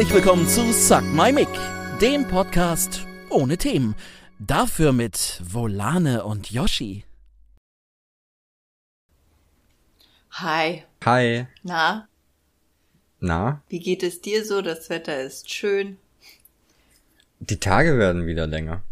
Herzlich willkommen zu Suck My Mic, dem Podcast ohne Themen. Dafür mit Volane und Yoshi. Hi. Hi. Na, Na, wie geht es dir so? Das Wetter ist schön. die Tage werden wieder länger.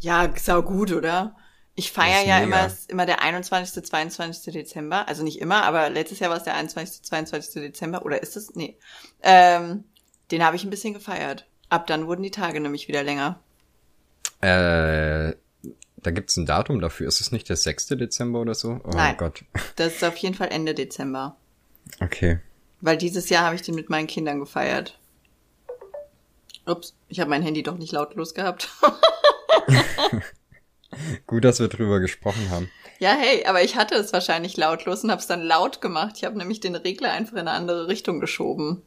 Ja, sau gut, oder? Ich feiere ja mega. immer, immer der 21., 22. Dezember. Also nicht immer, aber letztes Jahr war es der 21., 22. Dezember. Oder ist es? Nee. Ähm, den habe ich ein bisschen gefeiert. Ab dann wurden die Tage nämlich wieder länger. Äh, da gibt's ein Datum dafür. Ist es nicht der 6. Dezember oder so? Oh Nein. Gott. Das ist auf jeden Fall Ende Dezember. Okay. Weil dieses Jahr habe ich den mit meinen Kindern gefeiert. Ups, ich habe mein Handy doch nicht lautlos gehabt. Gut, dass wir drüber gesprochen haben. Ja, hey, aber ich hatte es wahrscheinlich lautlos und habe es dann laut gemacht. Ich habe nämlich den Regler einfach in eine andere Richtung geschoben.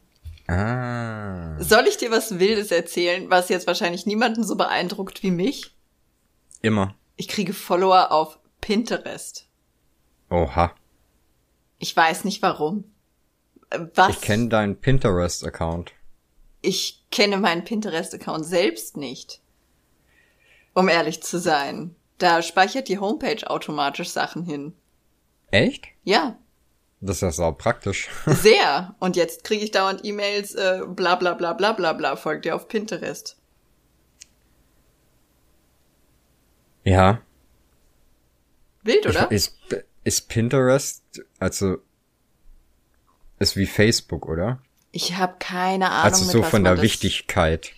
Ah. Soll ich dir was Wildes erzählen, was jetzt wahrscheinlich niemanden so beeindruckt wie mich? Immer. Ich kriege Follower auf Pinterest. Oha. Ich weiß nicht warum. Äh, Was? Ich kenne deinen Pinterest-Account. Ich kenne meinen Pinterest-Account selbst nicht. Um ehrlich zu sein. Da speichert die Homepage automatisch Sachen hin. Echt? Ja, Das ist ja sau praktisch. sehr. Und jetzt kriege ich dauernd E-Mails, äh, bla bla bla bla bla bla, folgt dir auf Pinterest. ja. Wild, oder? Ich, ist, ist Pinterest, also, ist wie Facebook, oder? Ich habe keine Ahnung, Also so von der Wichtigkeit.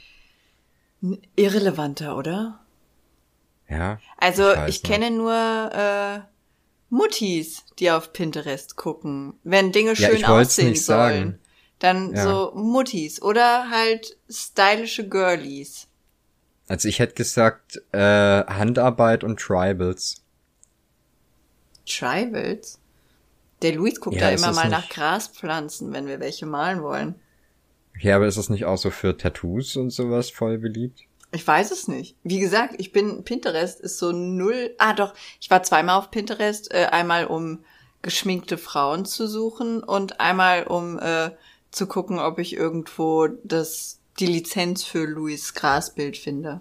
Irrelevanter, oder? Ja. Also Ich ich kenne nur äh, Muttis, die auf Pinterest gucken. Wenn Dinge Ja, schön wollt's aussehen sollen, sagen. dann Ja. so Muttis oder halt stylische Girlies. Also ich hätte gesagt, äh, Handarbeit und Tribals. Tribals. Der Luis guckt Ja, da immer mal nicht- nach Graspflanzen, wenn wir welche malen wollen. Ja, aber ist das nicht auch so für Tattoos und sowas voll beliebt? Ich weiß es nicht. Wie gesagt, ich bin Pinterest ist so null. Ah, doch. Ich war zweimal auf Pinterest. Äh, einmal um geschminkte Frauen zu suchen und einmal um äh, zu gucken, ob ich irgendwo das die Lizenz für Louis Grasbild finde.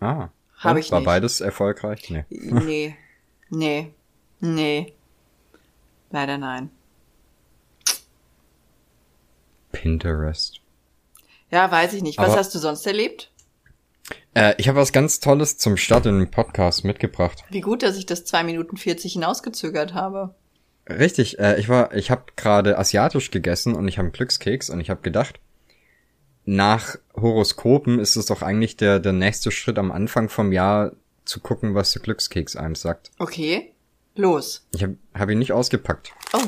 Ah. Hab ich War nicht. beides erfolgreich? Nee. Nee, nee, nee. Leider nein. Pinterest. Ja, weiß ich nicht. Was Aber- hast du sonst erlebt? Äh, ich habe was ganz Tolles zum Start in den Podcast mitgebracht. Wie gut, dass ich das 2 Minuten 40 hinausgezögert habe. Richtig, äh, ich war, ich habe gerade asiatisch gegessen und ich habe einen Glückskeks und ich habe gedacht, nach Horoskopen ist es doch eigentlich der, der nächste Schritt am Anfang vom Jahr zu gucken, was der Glückskeks einem sagt. Okay, los. Ich habe hab ihn nicht ausgepackt. Oh,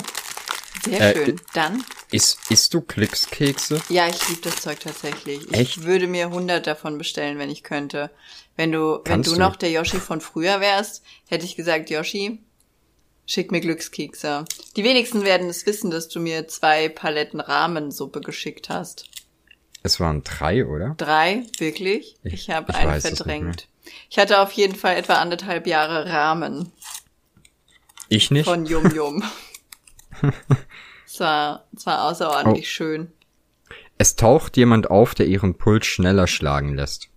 sehr Äh, schön. Dann Ist, isst du Glückskekse? Ja, ich liebe das Zeug tatsächlich. Ich Echt? würde mir 100 davon bestellen, wenn ich könnte. Wenn du, wenn du du? noch der Yoshi von früher wärst, hätte ich gesagt, Yoshi, schick mir Glückskekse. Die wenigsten werden es wissen, dass du mir zwei Paletten Rahmensuppe geschickt hast. Es waren drei, oder? Drei, wirklich? Ich, Ich- habe ich eine weiß es nicht verdrängt. Ich hatte auf jeden Fall etwa anderthalb Jahre Rahmen Ich nicht. von Yum Yum. es war, es war außerordentlich Oh. schön. Es taucht jemand auf, der ihren Puls schneller schlagen lässt.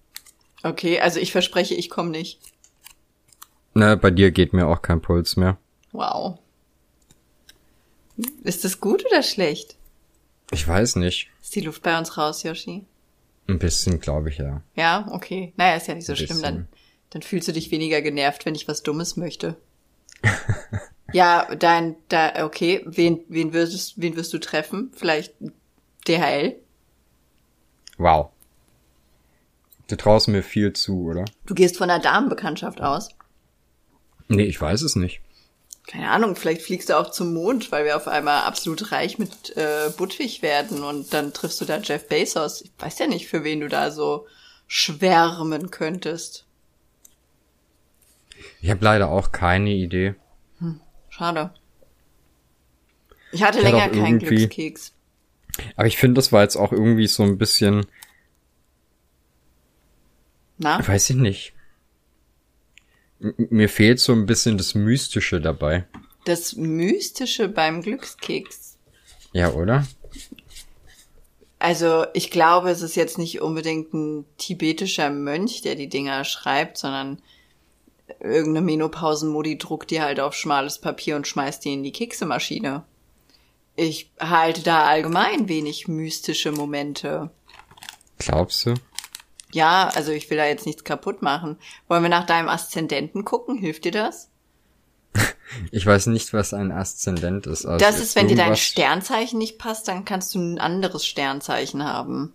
Okay, also ich verspreche, ich komme nicht. Ne, bei dir geht mir auch kein Puls mehr. Wow. Ist das gut oder schlecht? Ich weiß nicht. Ist die Luft bei uns raus, Yoshi? Ein bisschen, glaube ich, ja. Ja, okay. Naja, ist ja nicht so schlimm. Dann, dann fühlst du dich weniger genervt, wenn ich was Dummes möchte. ja, dein, da, okay. Wen, wen würdest, wen wirst du treffen? Vielleicht DHL? Wow. Du traust mir viel zu, oder? Du gehst von einer Damenbekanntschaft aus. Nee, ich weiß es nicht. Keine Ahnung, vielleicht fliegst du auch zum Mond, weil wir auf einmal absolut reich mit äh, Budwig werden und dann triffst du da Jeff Bezos. Ich weiß ja nicht, für wen du da so schwärmen könntest. Ich habe leider auch keine Idee. Schade. Ich hatte Ich hatte länger auch keinen Glückskeks. Aber ich finde, das war jetzt auch irgendwie so ein bisschen, Na? weiß ich nicht. M mir fehlt so ein bisschen das Mystische dabei. Das Mystische beim Glückskeks. Ja, oder? Also ich glaube, es ist jetzt nicht unbedingt ein tibetischer Mönch, der die Dinger schreibt, sondern irgendeine Menopausenmodi druckt die halt auf schmales Papier und schmeißt die in die Keksemaschine. Ich halte da allgemein wenig mystische Momente. Glaubst du? Ja, also ich will da jetzt nichts kaputt machen. Wollen wir nach deinem Aszendenten gucken? Hilft dir das? Ich weiß nicht, was ein Aszendent ist. Also das ist, wenn dir dein Sternzeichen nicht passt, dann kannst du ein anderes Sternzeichen haben.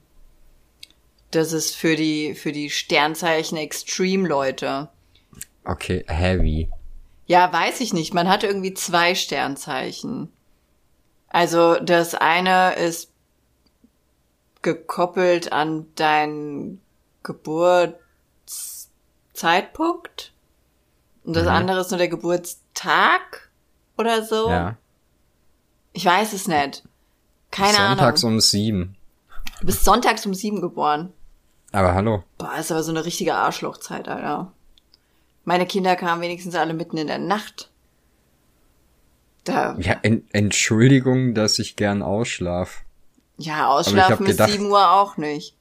Das ist für die, für die Sternzeichen Extreme-Leute. Okay, heavy. Ja, weiß ich nicht. Man hat irgendwie zwei Sternzeichen. Also das eine ist gekoppelt an deinen Geburtszeitpunkt und das Mhm. andere ist nur der Geburtstag oder so. Ja. Ich weiß es nicht. Keine Sonntags Ahnung. um sieben. Du bist sonntags um sieben geboren. Aber hallo. Boah, ist aber so eine richtige Arschlochzeit, Alter. Meine Kinder kamen wenigstens alle mitten in der Nacht. Da, Ja, en Entschuldigung, dass ich gern ausschlaf. ja, ausschlafen ist 7 Uhr auch nicht.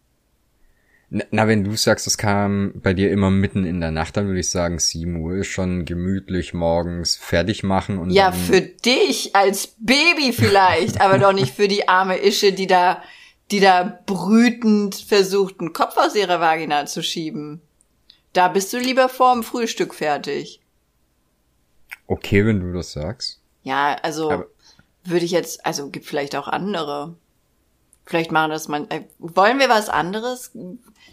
Na, na, wenn du sagst, es kam bei dir immer mitten in der Nacht, dann würde ich sagen, 7 Uhr ist schon gemütlich morgens fertig machen und Ja, für dich als Baby vielleicht, aber doch nicht für die arme Ische, die da, die da brütend versucht, einen Kopf aus ihrer Vagina zu schieben. Da bist du lieber vorm Frühstück fertig. Okay, wenn du das sagst. Ja, also Aber- würde ich jetzt, also gibt vielleicht auch andere. Vielleicht machen das man. Äh, wollen wir was anderes?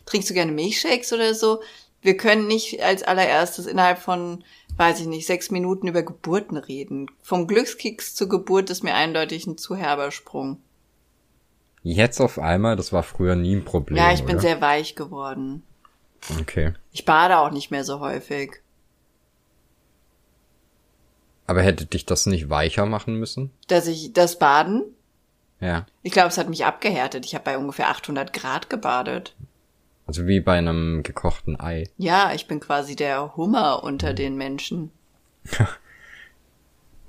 Trinkst du gerne Milchshakes oder so? Wir können nicht als allererstes innerhalb von, weiß ich nicht, sechs Minuten über Geburten reden. Vom Glückskicks zur Geburt ist mir eindeutig ein zu herber Sprung. Jetzt auf einmal, das war früher nie ein Problem. ja, ich bin oder? sehr weich geworden. Okay. Ich bade auch nicht mehr so häufig. Aber hätte dich das nicht weicher machen müssen? Dass ich das Baden, Ja. ich glaube, es hat mich abgehärtet. Ich habe bei ungefähr 800 Grad gebadet. Also wie bei einem gekochten Ei. Ja, ich bin quasi der Hummer unter den Menschen.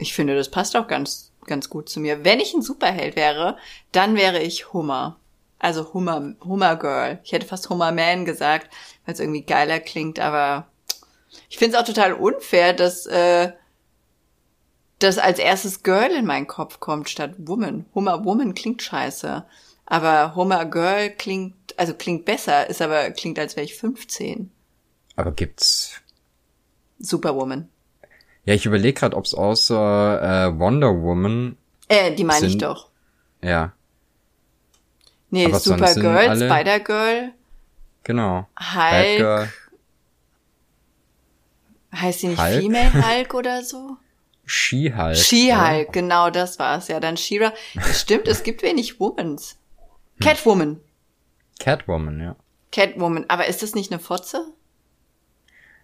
Ich finde, das passt auch ganz, ganz gut zu mir. Wenn ich ein Superheld wäre, dann wäre ich Hummer. Also Hummer, Hummer Girl. Ich hätte fast Hummer Man gesagt, weil es irgendwie geiler klingt, aber ich finde es auch total unfair, dass äh, das als erstes Girl in meinen Kopf kommt statt Woman. Hummer Woman klingt scheiße. Aber Hummer Girl klingt, also klingt besser, ist aber klingt, als wäre ich 15. Aber gibt's. Superwoman. Ja, ich überlege gerade, ob es außer äh, Wonder Woman. Äh, die meine ich doch. Ja, Nee, Aber Supergirl, Spider-Girl, genau. Hulk, Batgirl, heißt sie nicht Hulk? Female Hulk oder so? She-Hulk. She-Hulk, genau das war's ja. Dann She-Ra. Das stimmt, es gibt wenig Womans. Catwoman. Ja. Catwoman, ja. Catwoman. Aber ist das nicht eine Fotze?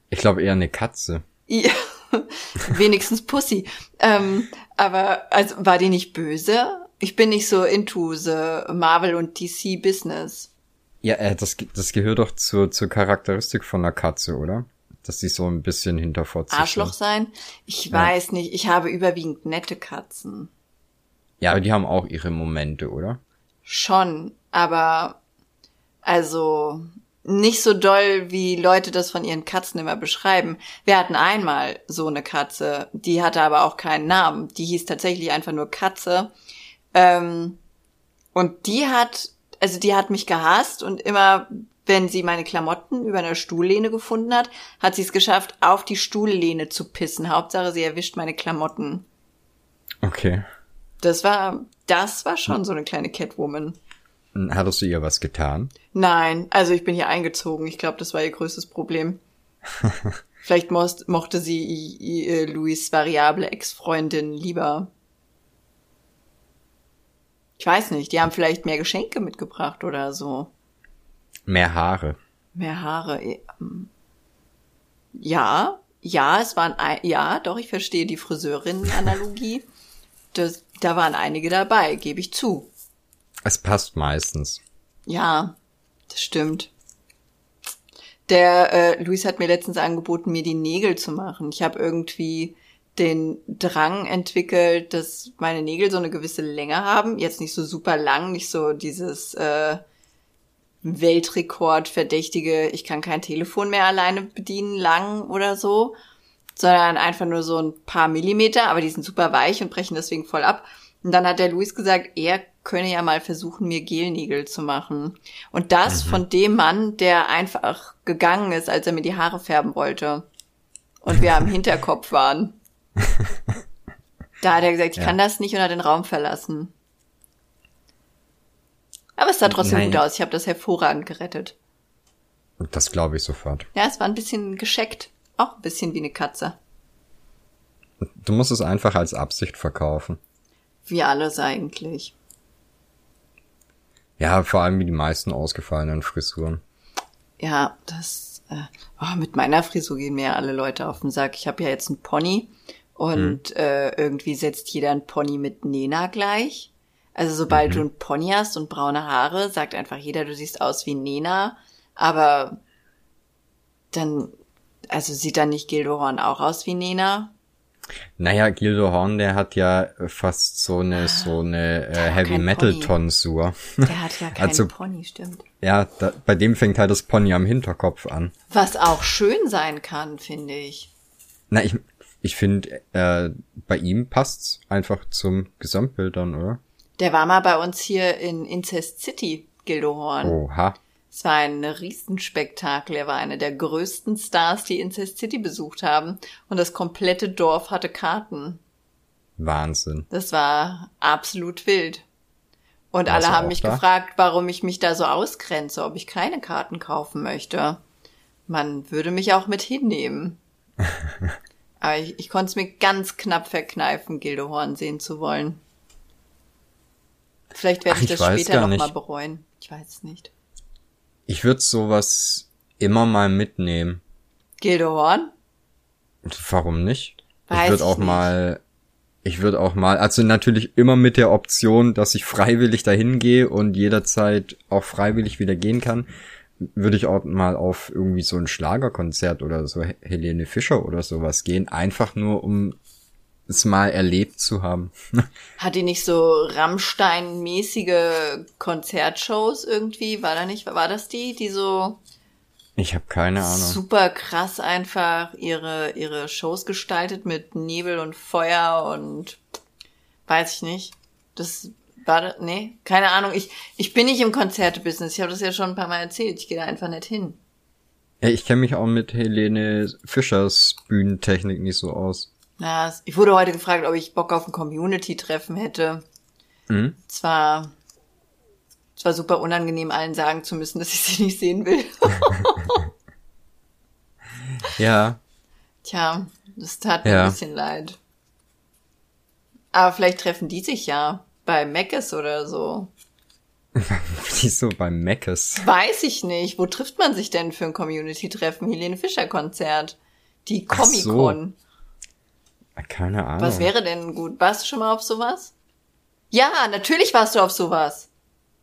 Ich glaube eher eine Katze. Ja. Wenigstens Pussy. Ähm, aber also war die nicht böse? Ich bin nicht so into the Marvel und DC Business. Ja, äh, das, das gehört doch zur, zur Charakteristik von einer Katze, oder? Dass die so ein bisschen hinterfotzig Arschloch sein? Ich weiß nicht. Ich habe überwiegend nette Katzen. Ja, aber die haben auch ihre Momente, oder? Schon, aber also nicht so doll, wie Leute das von ihren Katzen immer beschreiben. Wir hatten einmal so eine Katze, die hatte aber auch keinen Namen. Die hieß tatsächlich einfach nur Katze. Ähm, und die hat, also die hat mich gehasst und immer, wenn sie meine Klamotten über einer Stuhllehne gefunden hat, hat sie es geschafft, auf die Stuhllehne zu pissen. Hauptsache, sie erwischt meine Klamotten. Okay. Das war, das war schon so eine kleine Catwoman. Hattest du ihr was getan? Nein, also ich bin hier eingezogen. Ich glaube, das war ihr größtes Problem. Vielleicht mochte sie äh, Louis variable Ex-Freundin lieber. Ich weiß nicht, die haben vielleicht mehr Geschenke mitgebracht oder so. Mehr Haare. Mehr Haare. eh, ähm. Ja, ja, es waren, ein, ja, doch, ich verstehe die Friseurin-Analogie. Das, da waren einige dabei, gebe ich zu. Es passt meistens. Ja, das stimmt. Der äh, Luis hat mir letztens angeboten, mir die Nägel zu machen. Ich habe irgendwie den Drang entwickelt, dass meine Nägel so eine gewisse Länge haben. Jetzt nicht so super lang, nicht so dieses äh, Weltrekord verdächtige, ich kann kein Telefon mehr alleine bedienen, lang oder so, sondern einfach nur so ein paar Millimeter, aber die sind super weich und brechen deswegen voll ab. Und dann hat der Luis gesagt, er könne ja mal versuchen, mir Gelnägel zu machen. Und das mhm. von dem Mann, der einfach gegangen ist, als er mir die Haare färben wollte. Und wir am Hinterkopf waren. da hat er gesagt, ich ja. kann das nicht und hat den Raum verlassen. Aber es sah trotzdem Nein. gut aus. Ich habe das hervorragend gerettet. Das glaube ich sofort. Ja, es war ein bisschen gescheckt. Auch ein bisschen wie eine Katze. Du musst es einfach als Absicht verkaufen. Wie alles eigentlich. Ja, vor allem wie die meisten ausgefallenen Frisuren. Ja, das äh, oh, mit meiner Frisur gehen mir ja alle Leute auf den Sack. Ich habe ja jetzt einen Pony und hm. äh, irgendwie setzt jeder ein Pony mit Nena gleich. Also sobald mhm. du ein Pony hast und braune Haare, sagt einfach jeder, du siehst aus wie Nena. Aber dann, also sieht dann nicht Gildo Horn auch aus wie Nena? Naja, Gildo Horn, der hat ja fast so eine ah, so eine äh, Heavy Metal Tonsur. Der hat ja keinen also, Pony, stimmt. Ja, da, bei dem fängt halt das Pony am Hinterkopf an. Was auch schön sein kann, finde ich. Na, ich ich finde, äh, bei ihm passt's einfach zum Gesamtbild dann, oder? Der war mal bei uns hier in Incest City, Gildo Horn. Oha. Es war ein Riesenspektakel. Er war einer der größten Stars, die Incest City besucht haben. Und das komplette Dorf hatte Karten. Wahnsinn. Das war absolut wild. Und Warst alle haben mich da? gefragt, warum ich mich da so ausgrenze, ob ich keine Karten kaufen möchte. Man würde mich auch mit hinnehmen. Aber ich, ich konnte es mir ganz knapp verkneifen, Gildehorn sehen zu wollen. Vielleicht werde Ach, ich, ich das später noch mal bereuen. Ich weiß es nicht. Ich würde sowas immer mal mitnehmen. Gildehorn? Warum nicht? Weiß ich würde auch nicht. mal, ich würde auch mal, also natürlich immer mit der Option, dass ich freiwillig dahin gehe und jederzeit auch freiwillig wieder gehen kann, würde ich auch mal auf irgendwie so ein Schlagerkonzert oder so Helene Fischer oder sowas gehen, einfach nur um es mal erlebt zu haben. Hat die nicht so Rammstein-mäßige Konzertshows irgendwie? War da nicht, war das die, die so ich habe keine Ahnung. Super krass einfach ihre ihre Shows gestaltet mit Nebel und Feuer und weiß ich nicht. Das war das, nee, keine Ahnung. Ich ich bin nicht im Konzertebusiness. Ich habe das ja schon ein paar Mal erzählt. Ich gehe da einfach nicht hin. Ja, ich kenne mich auch mit Helene Fischers Bühnentechnik nicht so aus. Ja, ich wurde heute gefragt, ob ich Bock auf ein Community-Treffen hätte. Mhm. Zwar, zwar super unangenehm, allen sagen zu müssen, dass ich sie nicht sehen will. ja. Tja, das tat mir ja. ein bisschen leid. Aber vielleicht treffen die sich ja bei Meckes oder so. Wieso bei Meckes? Weiß ich nicht. Wo trifft man sich denn für ein Community-Treffen? Helene Fischer-Konzert. Die Comic-Con. So. Keine Ahnung. Was wäre denn gut? Warst du schon mal auf sowas? Ja, natürlich warst du auf sowas.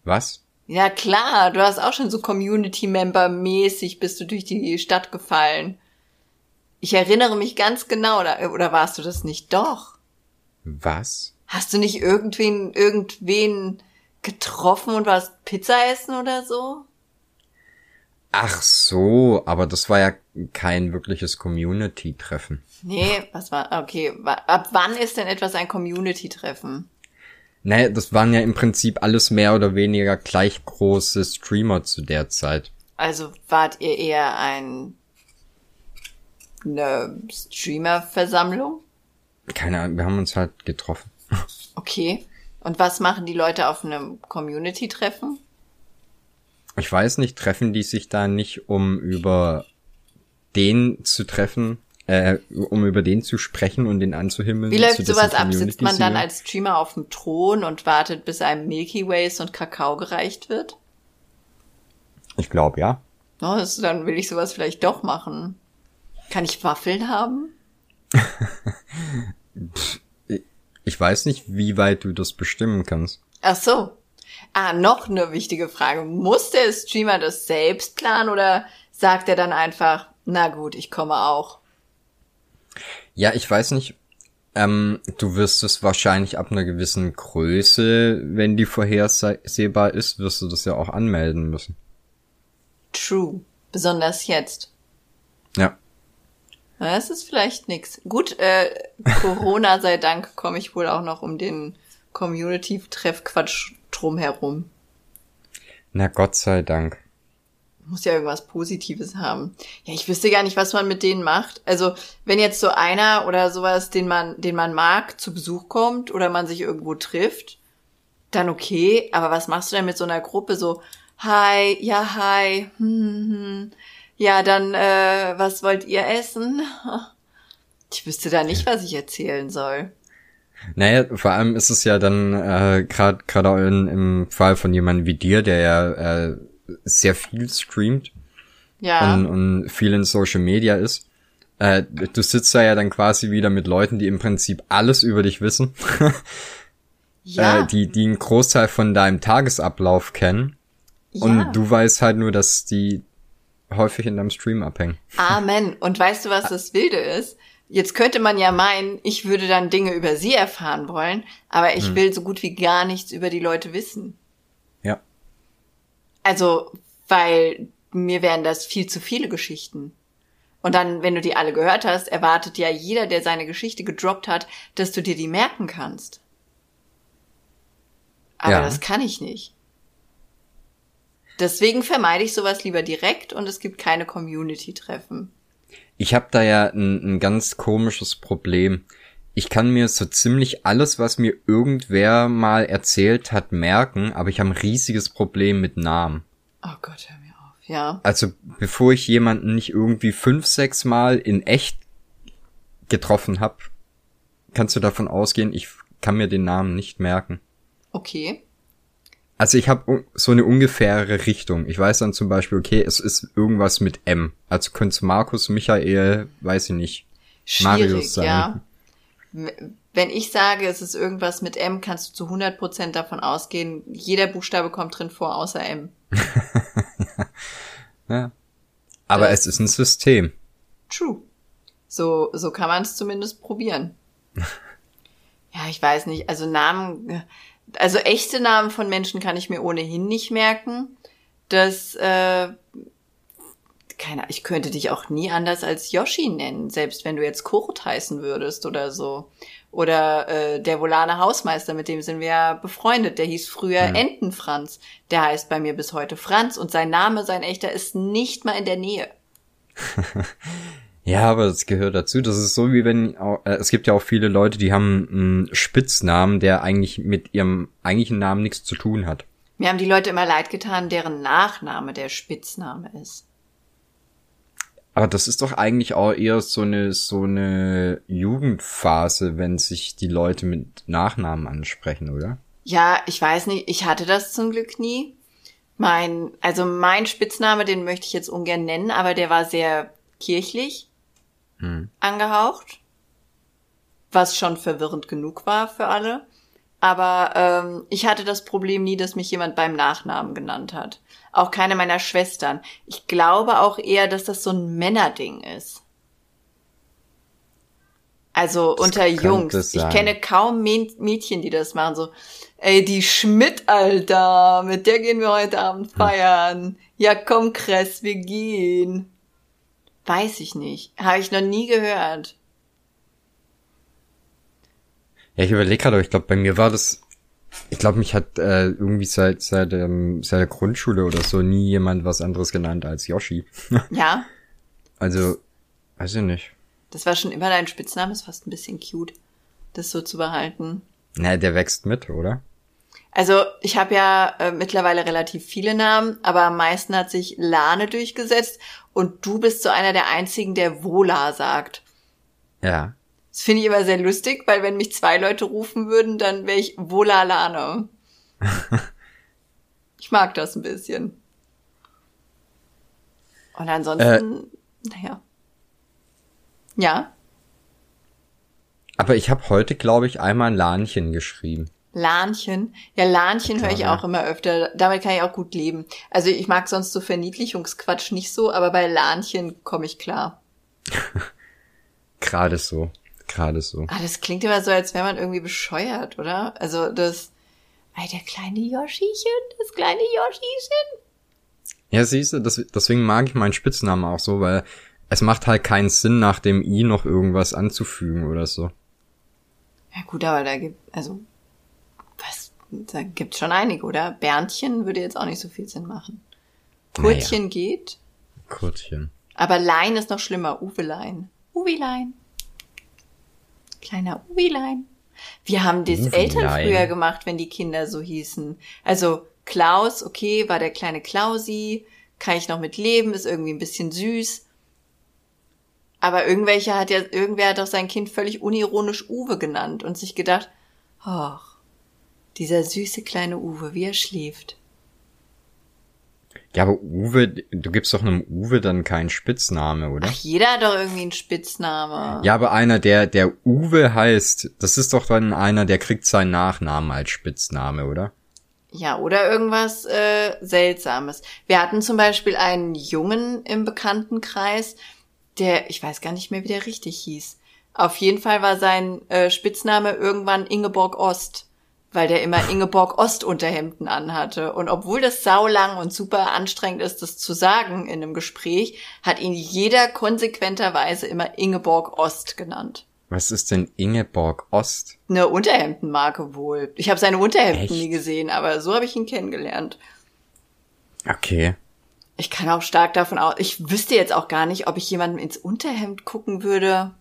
Was? Ja, klar. Du hast auch schon so Community-Member-mäßig bist du durch die Stadt gefallen. Ich erinnere mich ganz genau, oder, oder warst du das nicht? Doch. Was? Hast du nicht irgendwen, irgendwen getroffen und warst Pizza essen oder so? Ach so, aber das war ja kein wirkliches Community-Treffen. Nee, was war, okay, ab wann ist denn etwas ein Community-Treffen? Naja, das waren ja im Prinzip alles mehr oder weniger gleich große Streamer zu der Zeit. Also wart ihr eher ein eine Streamer-Versammlung? Keine Ahnung, wir haben uns halt getroffen. Okay. Und was machen die Leute auf einem Community-Treffen? Ich weiß nicht, treffen die sich da nicht, um über den zu treffen, äh, um über den zu sprechen und den anzuhimmeln. Wie läuft sowas ab? Sitzt man dann als Streamer auf dem Thron und wartet, bis einem Milky Ways und Kakao gereicht wird? Ich glaube, ja. Oh, das, dann will ich sowas vielleicht doch machen. Kann ich Waffeln haben? ich weiß nicht, wie weit du das bestimmen kannst. Ach so. Ah, noch eine wichtige Frage. Muss der Streamer das selbst planen oder sagt er dann einfach, na gut, ich komme auch? Ja, ich weiß nicht, Ähm, du wirst es wahrscheinlich ab einer gewissen Größe, wenn die vorhersehbar ist, wirst du das ja auch anmelden müssen. True. Besonders jetzt. Ja. Das ist vielleicht nix. Gut, äh, Corona sei Dank komme ich wohl auch noch um den Community-Treff-Quatsch drumherum. Na Gott sei Dank. Muss ja irgendwas Positives haben. Ja, ich wüsste gar nicht, was man mit denen macht. Also, wenn jetzt so einer oder sowas, den man, den man mag, zu Besuch kommt oder man sich irgendwo trifft, dann okay. Aber was machst du denn mit so einer Gruppe? So, hi, ja, hi, hm, hm, hm. Ja, dann, äh, was wollt ihr essen? Ich wüsste da nicht, was ich erzählen soll. Naja, vor allem ist es ja dann äh, gerade gerade im Fall von jemandem wie dir, der ja äh, sehr viel streamt Ja. und, und viel in Social Media ist. Äh, du sitzt da ja dann quasi wieder mit Leuten, die im Prinzip alles über dich wissen, ja. äh, die die einen Großteil von deinem Tagesablauf kennen ja. und du weißt halt nur, dass die häufig in deinem Stream abhängen. Amen. Und weißt du, was das Wilde ist? Jetzt könnte man ja meinen, ich würde dann Dinge über sie erfahren wollen, aber ich will so gut wie gar nichts über die Leute wissen. Ja. Also, weil mir wären das viel zu viele Geschichten. Und dann, wenn du die alle gehört hast, erwartet ja jeder, der seine Geschichte gedroppt hat, dass du dir die merken kannst. Aber Ja. das kann ich nicht. Deswegen vermeide ich sowas lieber direkt und es gibt keine Community-Treffen. Ich habe da ja ein, ein ganz komisches Problem. Ich kann mir so ziemlich alles, was mir irgendwer mal erzählt hat, merken, aber ich habe ein riesiges Problem mit Namen. Oh Gott, hör mir auf. Ja. Also bevor ich jemanden nicht irgendwie fünf, sechs Mal in echt getroffen habe, kannst du davon ausgehen, ich kann mir den Namen nicht merken. Okay. Also ich habe so eine ungefähre Richtung. Ich weiß dann zum Beispiel, okay, es ist irgendwas mit M. Also könnte es Markus, Michael, weiß ich nicht. Schwierig, Marius sein. ja. Wenn ich sage, es ist irgendwas mit M, kannst du zu 100% davon ausgehen, jeder Buchstabe kommt drin vor, außer M. Ja. Aber Das- es ist ein System. True. So, so kann man es zumindest probieren. ja, ich weiß nicht. Also Namen, also echte Namen von Menschen kann ich mir ohnehin nicht merken. Das, äh, keine, ich könnte dich auch nie anders als Yoshi nennen, selbst wenn du jetzt Kurt heißen würdest oder so. Oder äh, der Volane Hausmeister, mit dem sind wir ja befreundet. Der hieß früher Entenfranz. Der heißt bei mir bis heute Franz und sein Name, sein echter, ist nicht mal in der Nähe. Ja, aber das gehört dazu. Das ist so wie wenn äh, es gibt ja auch viele Leute, die haben einen Spitznamen, der eigentlich mit ihrem eigentlichen Namen nichts zu tun hat. Mir haben die Leute immer leid getan, deren Nachname der Spitzname ist. Aber das ist doch eigentlich auch eher so eine so eine Jugendphase, wenn sich die Leute mit Nachnamen ansprechen, oder? Ja, ich weiß nicht, ich hatte das zum Glück nie. Mein, also mein Spitzname, den möchte ich jetzt ungern nennen, aber der war sehr kirchlich angehaucht, was schon verwirrend genug war für alle. Aber ähm, ich hatte das Problem nie, dass mich jemand beim Nachnamen genannt hat. Auch keine meiner Schwestern. Ich glaube auch eher, dass das so ein Männerding ist. Also Das unter Jungs. Ich kenne kaum Mä- Mädchen, die das machen. So, ey, die Schmidt, Alter, mit der gehen wir heute Abend feiern. Ja, komm, Kress, wir gehen. Weiß ich nicht. Habe ich noch nie gehört. Ja, ich überlege gerade, ich glaube, bei mir war das, ich glaube, mich hat äh, irgendwie seit seit, ähm, seit der Grundschule oder so nie jemand was anderes genannt als Yoshi. Ja, also, weiß ich nicht. das war schon immer dein Spitzname. Ist fast ein bisschen cute, das so zu behalten. Na, der wächst mit, oder? Also ich habe ja äh, mittlerweile relativ viele Namen, aber am meisten hat sich Lane durchgesetzt und du bist so einer der einzigen, der Vola sagt. Ja. Das finde ich immer sehr lustig, weil wenn mich zwei Leute rufen würden, dann wäre ich Vola Lane. ich mag das ein bisschen. Und ansonsten, naja. Ja, Aber ich habe heute, glaube ich, einmal ein Lahnchen geschrieben. Lahnchen. Ja, Lahnchen höre ich auch immer öfter. Damit kann ich auch gut leben. Also ich mag sonst so Verniedlichungsquatsch nicht so, aber bei Lahnchen komme ich klar. Gerade so. gerade so. Ah, das klingt immer so, als wäre man irgendwie bescheuert, oder? Also das, ey, der kleine Yoshichen, das kleine Yoshichen. Ja, siehst du, das, deswegen mag ich meinen Spitznamen auch so, weil es macht halt keinen Sinn, nach dem I noch irgendwas anzufügen oder so. Ja gut, aber da gibt, also, da gibt's schon einige, oder? Berndchen würde jetzt auch nicht so viel Sinn machen. Kurtchen Naja. geht, Kurtchen. aber Lein ist noch schlimmer. Uwelein. Uwilein. Kleiner Uwilein. Wir haben das Uwilein. Eltern früher gemacht, wenn die Kinder so hießen. Also Klaus, okay, war der kleine Klausi, kann ich noch mit leben, ist irgendwie ein bisschen süß. Aber irgendwelcher hat ja, irgendwer hat doch sein Kind völlig unironisch Uwe genannt und sich gedacht, ach, dieser süße kleine Uwe, wie er schläft. Ja, aber Uwe, du gibst doch einem Uwe dann keinen Spitzname, oder? Ach, jeder hat doch irgendwie einen Spitzname. Ja, aber einer, der, der Uwe heißt, das ist doch dann einer, der kriegt seinen Nachnamen als Spitzname, oder? Ja, oder irgendwas äh, Seltsames. Wir hatten zum Beispiel einen Jungen im Bekanntenkreis, der, ich weiß gar nicht mehr, wie der richtig hieß. Auf jeden Fall war sein äh, Spitzname irgendwann Ingeborg Ost, weil der immer Ingeborg Ost Unterhemden anhatte. Und obwohl das saulang und super anstrengend ist, das zu sagen in einem Gespräch, hat ihn jeder konsequenterweise immer Ingeborg Ost genannt. Was ist denn Ingeborg Ost? Eine Unterhemdenmarke wohl. Ich habe seine Unterhemden Echt? nie gesehen, aber so habe ich ihn kennengelernt. Okay. Ich kann auch stark davon aus. Ich wüsste jetzt auch gar nicht, ob ich jemandem ins Unterhemd gucken würde,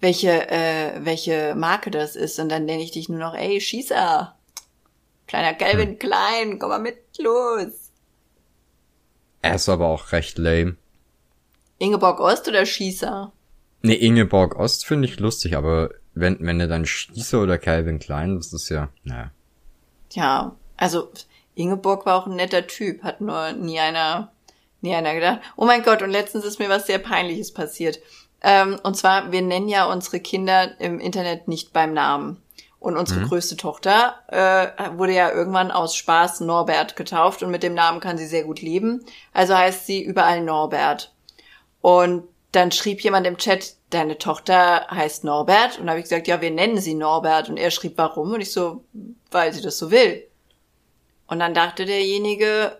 welche, äh, welche Marke das ist. Und dann nenne ich dich nur noch, ey, Schießer. Kleiner Calvin Hm. Klein, komm mal mit, los. Er ist aber auch recht lame. Ingeborg Ost oder Schießer? Ne, Ingeborg Ost finde ich lustig, aber wenn, wenn er dann Schießer oder Calvin Klein, das ist ja, naja. Ja, also Ingeborg war auch ein netter Typ, hat nur nie einer, nie einer gedacht. Oh mein Gott, und letztens ist mir was sehr Peinliches passiert. Ähm, und zwar, wir nennen ja unsere Kinder im Internet nicht beim Namen. Und unsere größte Tochter äh, wurde ja irgendwann aus Spaß Norbert getauft und mit dem Namen kann sie sehr gut leben. Also heißt sie überall Norbert. Und dann schrieb jemand im Chat, deine Tochter heißt Norbert. Und da habe ich gesagt, ja, wir nennen sie Norbert. Und er schrieb, warum? Und ich so, weil sie das so will. Und dann dachte derjenige,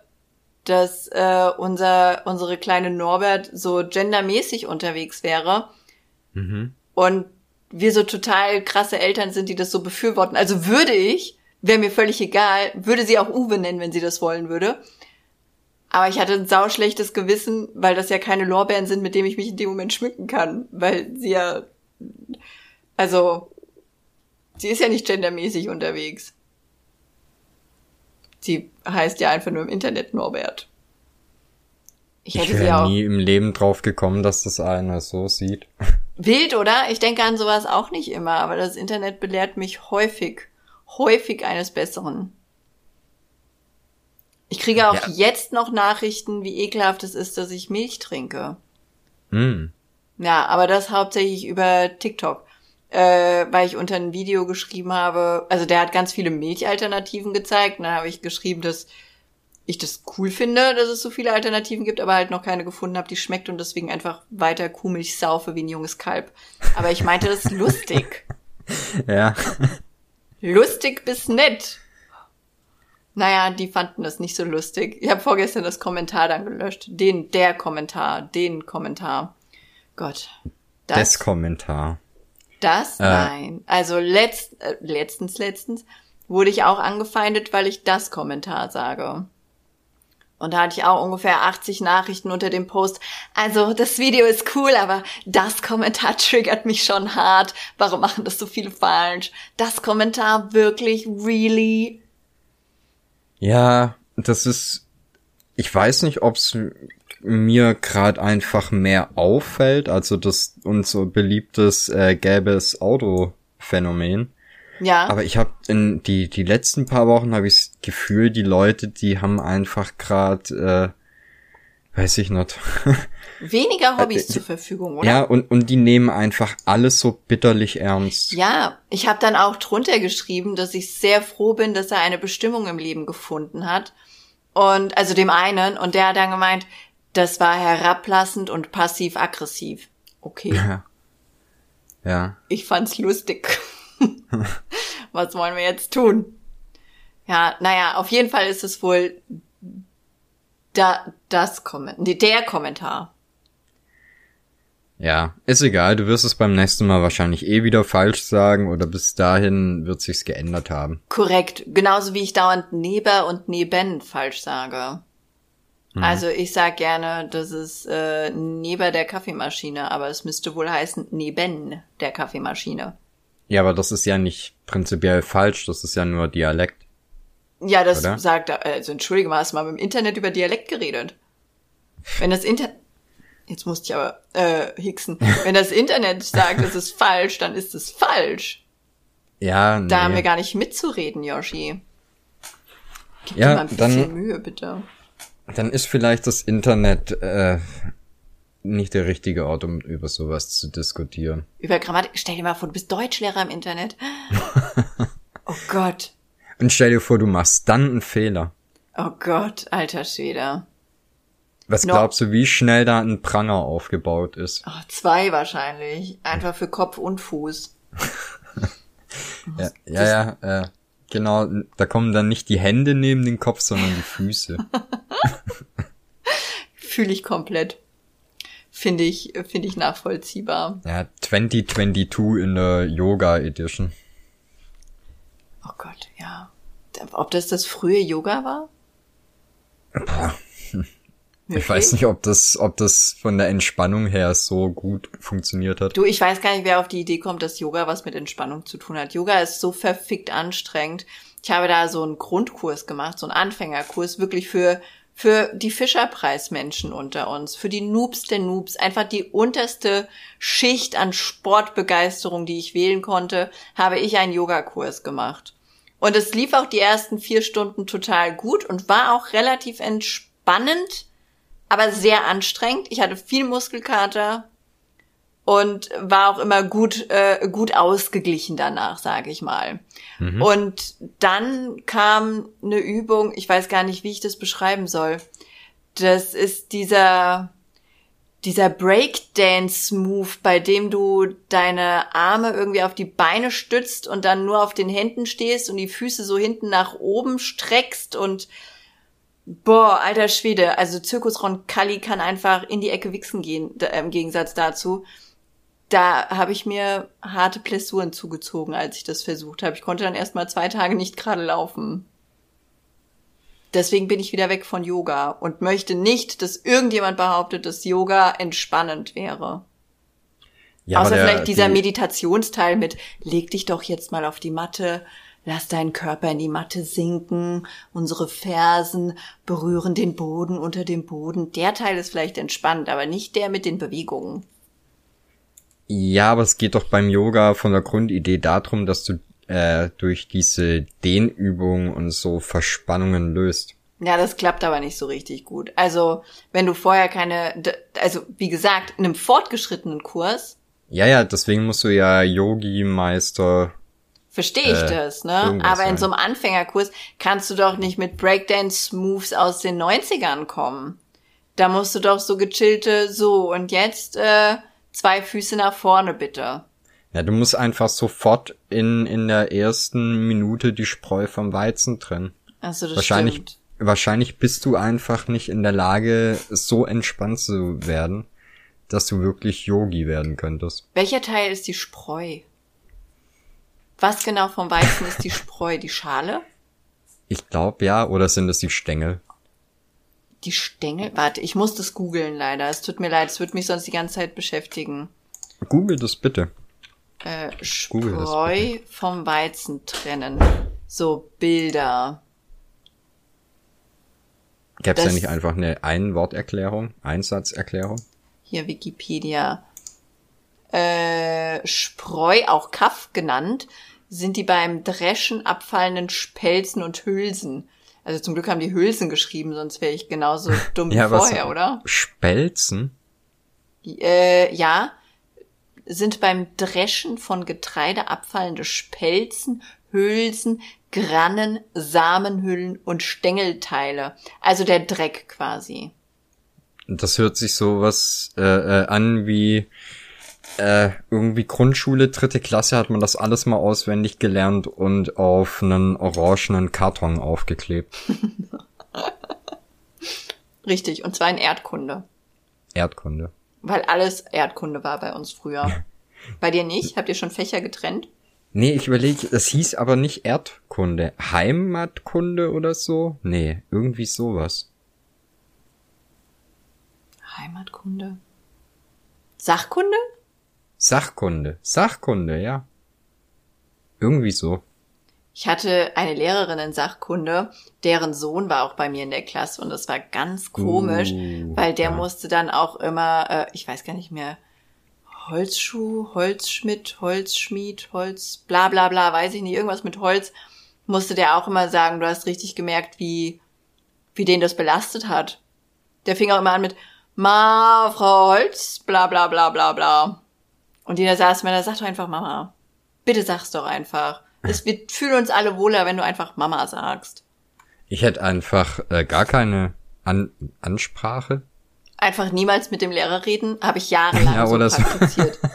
dass äh, unser, unsere kleine Norbert so gendermäßig unterwegs wäre. Mhm. Und wir so total krasse Eltern sind, die das so befürworten. Also würde ich, wäre mir völlig egal, würde sie auch Uwe nennen, wenn sie das wollen würde. Aber ich hatte ein sauschlechtes Gewissen, weil das ja keine Lorbeeren sind, mit denen ich mich in dem Moment schmücken kann. Weil sie ja, also, sie ist ja nicht gendermäßig unterwegs. Sie heißt ja einfach nur im Internet Norbert. Ich Ich hätte sie wäre auch. nie im Leben drauf gekommen, dass das einer so sieht. Wild, oder? Ich denke an sowas auch nicht immer, aber das Internet belehrt mich häufig, häufig eines Besseren. Ich kriege auch Ja. jetzt noch Nachrichten, wie ekelhaft es ist, dass ich Milch trinke. Hm. Ja, aber das hauptsächlich über TikTok. Äh, weil ich unter ein Video geschrieben habe, also der hat ganz viele Milchalternativen gezeigt und dann habe ich geschrieben, dass ich das cool finde, dass es so viele Alternativen gibt, aber halt noch keine gefunden habe, die schmeckt und deswegen einfach weiter Kuhmilch saufe wie ein junges Kalb. Aber ich meinte das lustig. Ja. Lustig bis nett. Naja, die fanden das nicht so lustig. Ich habe vorgestern das Kommentar dann gelöscht. Den, der Kommentar, den Kommentar. Gott. Das Kommentar. Das? Äh. Nein. Also letzt, äh, letztens, letztens wurde ich auch angefeindet, weil ich das Kommentar sage. Und da hatte ich auch ungefähr 80 Nachrichten unter dem Post. Also, das Video ist cool, aber das Kommentar triggert mich schon hart. Warum machen das so viele falsch? Das Kommentar wirklich, really? Ja, das ist. Ich weiß nicht, ob's mir gerade einfach mehr auffällt, also das unser beliebtes äh, gelbes Auto-Phänomen. Ja. Aber ich habe in die die letzten paar Wochen habe ich das Gefühl, die Leute, die haben einfach gerade, äh, weiß ich nicht. Weniger Hobbys äh, zur Verfügung, oder? ja, und und die nehmen einfach alles so bitterlich ernst. Ja, ich habe dann auch drunter geschrieben, dass ich sehr froh bin, dass er eine Bestimmung im Leben gefunden hat. Und also dem einen, und der hat dann gemeint, das war herablassend und passiv-aggressiv. Okay. Ja. Ja. Ich fand's lustig. Was wollen wir jetzt tun? Ja, naja, auf jeden Fall ist es wohl da, das Kommentar, der Kommentar. Ja, ist egal, du wirst es beim nächsten Mal wahrscheinlich eh wieder falsch sagen oder bis dahin wird sich's geändert haben. Korrekt, genauso wie ich dauernd Neber und Neben falsch sage. Mhm. Also ich sag gerne, das ist äh, neben der Kaffeemaschine, aber es müsste wohl heißen neben der Kaffeemaschine. Ja, aber das ist ja nicht prinzipiell falsch, das ist ja nur Dialekt. Ja, das oder? sagt, also entschuldige mal, hast du mal mit dem Internet über Dialekt geredet? Wenn das Internet Jetzt musste ich aber äh, hicksen. Wenn das Internet sagt, es ist falsch, dann ist es falsch. Ja, nee. Da haben wir gar nicht mitzureden, Yoshi. Gib ja, dir mal ein bisschen dann, Mühe, bitte. Dann ist vielleicht das Internet äh, nicht der richtige Ort, um über sowas zu diskutieren. Über Grammatik. Stell dir mal vor, du bist Deutschlehrer im Internet. oh Gott. Und stell dir vor, du machst dann einen Fehler. Oh Gott, alter Schwede. Was no. glaubst du, wie schnell da ein Pranger aufgebaut ist? Oh, zwei wahrscheinlich. Einfach für Kopf und Fuß. ja, ja, ja, äh, genau. Da kommen dann nicht die Hände neben den Kopf, sondern die Füße. Fühle ich komplett. Finde ich, finde ich nachvollziehbar. Ja, 2022 in der Yoga Edition. Oh Gott, ja. Ob das das frühe Yoga war? Boah, Okay. Ich weiß nicht, ob das, ob das von der Entspannung her so gut funktioniert hat. Du, ich weiß gar nicht, wer auf die Idee kommt, dass Yoga was mit Entspannung zu tun hat. Yoga ist so verfickt anstrengend. Ich habe da so einen Grundkurs gemacht, so einen Anfängerkurs, wirklich für, für die Fischerpreismenschen unter uns, für die Noobs der Noobs, einfach die unterste Schicht an Sportbegeisterung, die ich wählen konnte, habe ich einen Yogakurs gemacht. Und es lief auch die ersten vier Stunden total gut und war auch relativ entspannend aber sehr anstrengend. Ich hatte viel Muskelkater und war auch immer gut äh, gut ausgeglichen danach, sage ich mal. Mhm. Und dann kam eine Übung, ich weiß gar nicht, wie ich das beschreiben soll. Das ist dieser dieser Breakdance-Move, bei dem du deine Arme irgendwie auf die Beine stützt und dann nur auf den Händen stehst und die Füße so hinten nach oben streckst und Boah, alter Schwede. Also Zirkus Roncalli kann einfach in die Ecke wichsen gehen, im Gegensatz dazu. Da habe ich mir harte Blessuren zugezogen, als ich das versucht habe. Ich konnte dann erst mal zwei Tage nicht gerade laufen. Deswegen bin ich wieder weg von Yoga und möchte nicht, dass irgendjemand behauptet, dass Yoga entspannend wäre. Ja, Außer der, vielleicht dieser die... Meditationsteil mit, leg dich doch jetzt mal auf die Matte, Lass deinen Körper in die Matte sinken, unsere Fersen berühren den Boden unter dem Boden. Der Teil ist vielleicht entspannt, aber nicht der mit den Bewegungen. Ja, aber es geht doch beim Yoga von der Grundidee darum, dass du äh, durch diese Dehnübung und so Verspannungen löst. Ja, das klappt aber nicht so richtig gut. Also, wenn du vorher keine, also wie gesagt, in einem fortgeschrittenen Kurs. Ja, ja, deswegen musst du ja Yogi-Meister verstehe ich äh, das, ne? Aber in so einem Anfängerkurs kannst du doch nicht mit Breakdance-Moves aus den 90ern kommen. Da musst du doch so gechillte, so, und jetzt äh, zwei Füße nach vorne, bitte. Ja, du musst einfach sofort in, in der ersten Minute die Spreu vom Weizen trennen. Also das wahrscheinlich, stimmt. Wahrscheinlich bist du einfach nicht in der Lage, so entspannt zu werden, dass du wirklich Yogi werden könntest. Welcher Teil ist die Spreu? Was genau vom Weizen ist die Spreu? Die Schale? Ich glaube ja, oder sind es die Stängel? Die Stängel? Warte, ich muss das googeln leider. Es tut mir leid, es wird mich sonst die ganze Zeit beschäftigen. Google das bitte. Äh, Spreu bitte. vom Weizen trennen. So, Bilder. Gäbe es ja nicht einfach eine Einworterklärung, Einsatzerklärung? Hier Wikipedia. Äh, Spreu, auch Kaff genannt, sind die beim Dreschen abfallenden Spelzen und Hülsen. Also zum Glück haben die Hülsen geschrieben, sonst wäre ich genauso dumm ja, wie vorher, was, oder? Spelzen? Äh, ja, sind beim Dreschen von Getreide abfallende Spelzen, Hülsen, Grannen, Samenhüllen und Stängelteile. Also der Dreck quasi. Das hört sich so was äh, äh, an wie äh, irgendwie Grundschule, dritte Klasse hat man das alles mal auswendig gelernt und auf einen orangenen Karton aufgeklebt. Richtig, und zwar in Erdkunde. Erdkunde. Weil alles Erdkunde war bei uns früher. bei dir nicht? Habt ihr schon Fächer getrennt? Nee, ich überlege, das hieß aber nicht Erdkunde. Heimatkunde oder so? Nee, irgendwie sowas. Heimatkunde? Sachkunde? Sachkunde. Sachkunde, ja. Irgendwie so. Ich hatte eine Lehrerin in Sachkunde, deren Sohn war auch bei mir in der Klasse und das war ganz komisch, Uh, weil der ja. musste dann auch immer, äh, ich weiß gar nicht mehr, Holzschuh, Holzschmidt, Holzschmied, Holz, bla bla bla, weiß ich nicht, irgendwas mit Holz, musste der auch immer sagen, du hast richtig gemerkt, wie, wie den das belastet hat. Der fing auch immer an mit Ma, Frau Holz, bla bla bla bla bla. Und jeder saß mir da, sag doch einfach Mama. Bitte sag's doch einfach. Es, wir fühlen uns alle wohler, wenn du einfach Mama sagst. Ich hätte einfach äh, gar keine An Ansprache. Einfach niemals mit dem Lehrer reden, habe ich jahrelang Ja, oder so. praktiziert.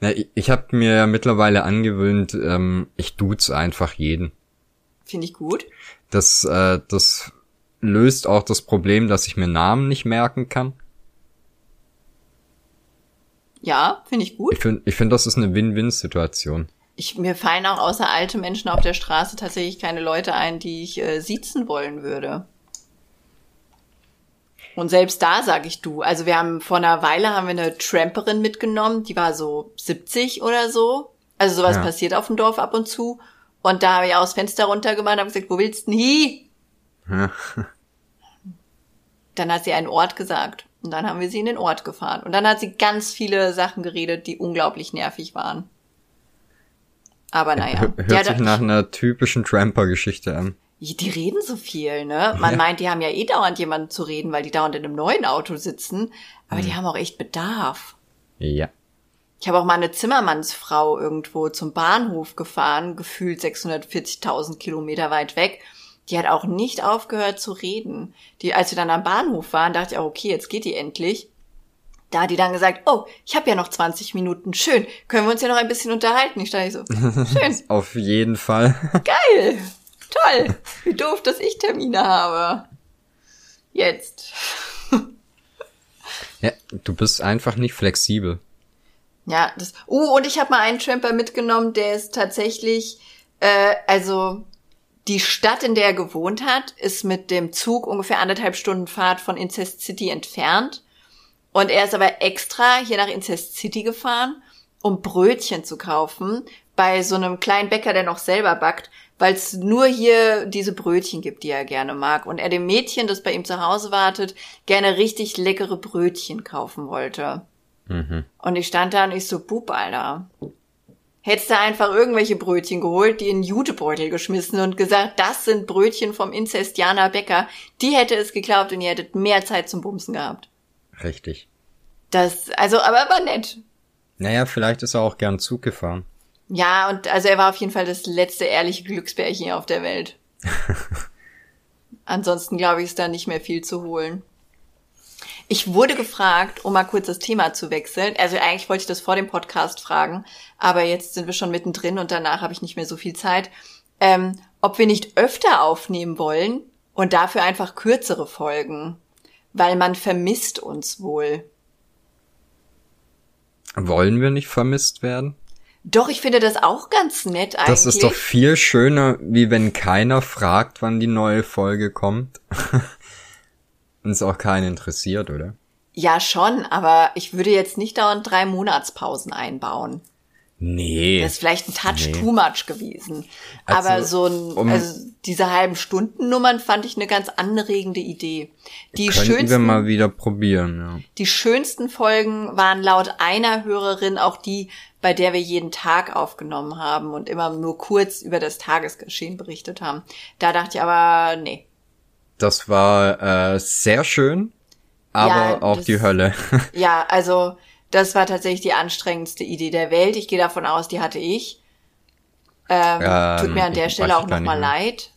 Na, ich ich habe mir ja mittlerweile angewöhnt, ähm, ich duze einfach jeden. Finde ich gut. Das, äh, das löst auch das Problem, dass ich mir Namen nicht merken kann. Ja, finde ich gut. Ich finde, ich find, das ist eine Win-Win-Situation. Ich, mir fallen auch außer alte Menschen auf der Straße tatsächlich keine Leute ein, die ich äh, siezen wollen würde. Und selbst da sage ich du. Also wir haben vor einer Weile haben wir eine Tramperin mitgenommen, die war so 70 oder so. Also sowas Ja. passiert auf dem Dorf ab und zu. Und da habe ich auch das Fenster runtergemacht und habe gesagt, wo willst du denn hi? Ja. Dann hat sie einen Ort gesagt. Und dann haben wir sie in den Ort gefahren. Und dann hat sie ganz viele Sachen geredet, die unglaublich nervig waren. Aber naja. Hör- Hört Ja, sich nach einer typischen Tramper-Geschichte an. Die reden so viel, ne? Man Ja. meint, die haben ja eh dauernd jemanden zu reden, weil die dauernd in einem neuen Auto sitzen. Aber Mhm. die haben auch echt Bedarf. Ja. Ich habe auch mal eine Zimmermannsfrau irgendwo zum Bahnhof gefahren, gefühlt 640.000 Kilometer weit weg. Die hat auch nicht aufgehört zu reden. Die, als wir dann am Bahnhof waren, dachte ich auch, okay, jetzt geht die endlich. Da hat die dann gesagt, oh, ich habe ja noch 20 Minuten, schön, können wir uns ja noch ein bisschen unterhalten. Ich dachte so, schön, Auf jeden Fall. geil, toll, wie doof, dass ich Termine habe. Jetzt. ja, du bist einfach nicht flexibel. Ja, das. Uh, und ich habe mal einen Tramper mitgenommen, der ist tatsächlich, äh, also die Stadt, in der er gewohnt hat, ist mit dem Zug ungefähr anderthalb Stunden Fahrt von Incest City entfernt. Und er ist aber extra hier nach Incest City gefahren, um Brötchen zu kaufen bei so einem kleinen Bäcker, der noch selber backt, weil es nur hier diese Brötchen gibt, die er gerne mag. Und er dem Mädchen, das bei ihm zu Hause wartet, gerne richtig leckere Brötchen kaufen wollte. Mhm. Und ich stand da und ich so, Bub, Alter. Hättest du einfach irgendwelche Brötchen geholt, die in Jutebeutel geschmissen und gesagt, das sind Brötchen vom Inzestianer Bäcker, die hätte es geglaubt und ihr hättet mehr Zeit zum Bumsen gehabt. Richtig. Das, also, aber war nett. Naja, vielleicht ist er auch gern Zug gefahren. Ja, und also er war auf jeden Fall das letzte ehrliche Glücksbärchen auf der Welt. Ansonsten glaube ich, ist da nicht mehr viel zu holen. Ich wurde gefragt, um mal kurz das Thema zu wechseln. Also eigentlich wollte ich das vor dem Podcast fragen, aber jetzt sind wir schon mittendrin und danach habe ich nicht mehr so viel Zeit. Ähm, ob wir nicht öfter aufnehmen wollen und dafür einfach kürzere Folgen, weil man vermisst uns wohl. Wollen wir nicht vermisst werden? Doch, ich finde das auch ganz nett eigentlich. Das ist doch viel schöner, wie wenn keiner fragt, wann die neue Folge kommt. Und es auch keinen interessiert, oder? Ja, schon, aber ich würde jetzt nicht dauernd drei Monatspausen einbauen. Nee. Das ist vielleicht ein Touch Nee. too much gewesen. Also, aber so ein, um- also diese halben Stunden Nummern fand ich eine ganz anregende Idee. Die Könnten wir schönsten, mal wieder probieren, ja. die schönsten Folgen waren laut einer Hörerin auch die, bei der wir jeden Tag aufgenommen haben und immer nur kurz über das Tagesgeschehen berichtet haben. Da dachte ich aber, nee. Das war äh, sehr schön, aber Ja, auch das- die Hölle. Ja, also das war tatsächlich die anstrengendste Idee der Welt. Ich gehe davon aus, die hatte ich. Ähm, Ähm, tut mir an der Stelle auch nochmal leid.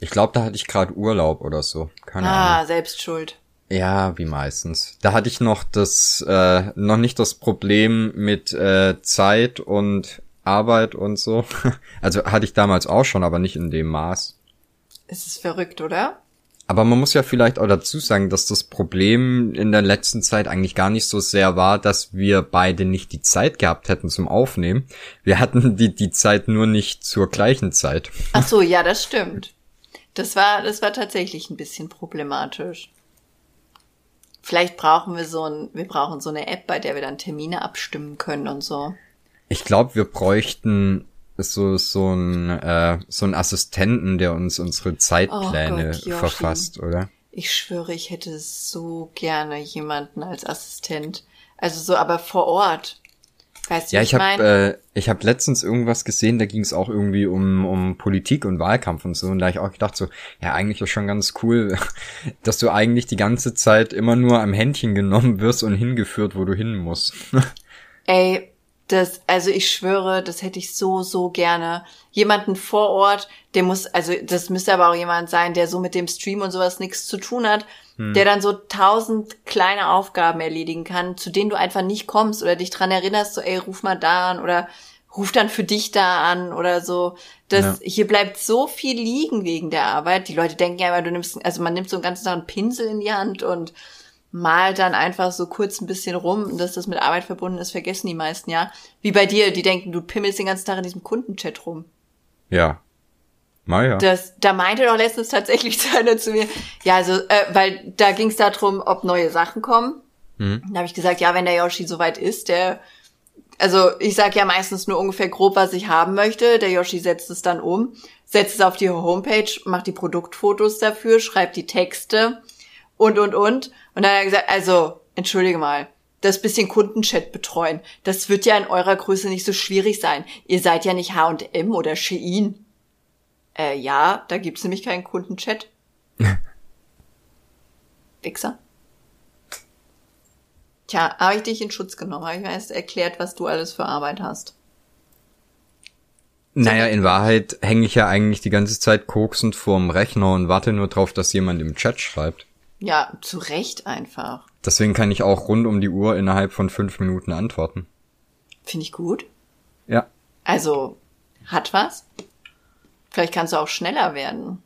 Ich glaube, da hatte ich gerade Urlaub oder so. Keine Ah, Ahnung. selbst schuld. Ja, wie meistens. Da hatte ich noch das, äh, noch nicht das Problem mit äh, Zeit und Arbeit und so. Also hatte ich damals auch schon, aber nicht in dem Maß. Es ist verrückt, oder? Aber man muss ja vielleicht auch dazu sagen, dass das Problem in der letzten Zeit eigentlich gar nicht so sehr war, dass wir beide nicht die Zeit gehabt hätten zum Aufnehmen. Wir hatten die, die Zeit nur nicht zur gleichen Zeit. Ach so, ja, das stimmt. Das war, das war tatsächlich ein bisschen problematisch. Vielleicht brauchen wir so ein, wir brauchen so eine App, bei der wir dann Termine abstimmen können und so. Ich glaube, wir bräuchten so so ein äh, so ein Assistenten, der uns unsere Zeitpläne Oh Gott, verfasst, oder? Ich schwöre, ich hätte so gerne jemanden als Assistent. Also so, aber vor Ort. Weißt du, Ja, wie ich habe äh, ich habe letztens irgendwas gesehen, da ging es auch irgendwie um um Politik und Wahlkampf und so und da hab ich auch gedacht so, ja, eigentlich ist schon ganz cool, dass du eigentlich die ganze Zeit immer nur am Händchen genommen wirst und hingeführt, wo du hin musst. Ey, das, also ich schwöre, das hätte ich so, so gerne. Jemanden vor Ort, der muss, also das müsste aber auch jemand sein, der so mit dem Stream und sowas nichts zu tun hat, der dann so tausend kleine Aufgaben erledigen kann, zu denen du einfach nicht kommst oder dich dran erinnerst, so, ey, ruf mal da an oder ruf dann für dich da an oder so. Das, Ja. hier bleibt so viel liegen wegen der Arbeit. Die Leute denken ja immer, du nimmst, also man nimmt so einen ganzen Tag einen Pinsel in die Hand und malt dann einfach so kurz ein bisschen rum, dass das mit Arbeit verbunden ist, vergessen die meisten ja. Wie bei dir, die denken, du pimmelst den ganzen Tag in diesem Kundenchat rum. ja. Mal ja. Das, da meinte doch letztens tatsächlich einer zu mir, ja, also, äh, weil da ging es darum, ob neue Sachen kommen. Mhm. Da habe ich gesagt, ja, wenn der Yoshi soweit ist, der, also ich sag ja meistens nur ungefähr grob, was ich haben möchte. Der Yoshi setzt es dann um, setzt es auf die Homepage, macht die Produktfotos dafür, schreibt die Texte und, und, und. Und dann hat er gesagt, also, entschuldige mal, das bisschen Kundenchat betreuen, das wird ja in eurer Größe nicht so schwierig sein. Ihr seid ja nicht H&M oder Shein. Äh, ja, da gibt's nämlich keinen Kundenchat. Wichser. Tja, habe ich dich in Schutz genommen, habe ich mir erst erklärt, was du alles für Arbeit hast. Naja, in Wahrheit hänge ich ja eigentlich die ganze Zeit koksend vorm Rechner und warte nur drauf, dass jemand im Chat schreibt. Ja, zu Recht einfach. Deswegen kann ich auch rund um die Uhr innerhalb von fünf Minuten antworten. Finde ich gut. Ja. Also, hat was. Vielleicht kannst du auch schneller werden.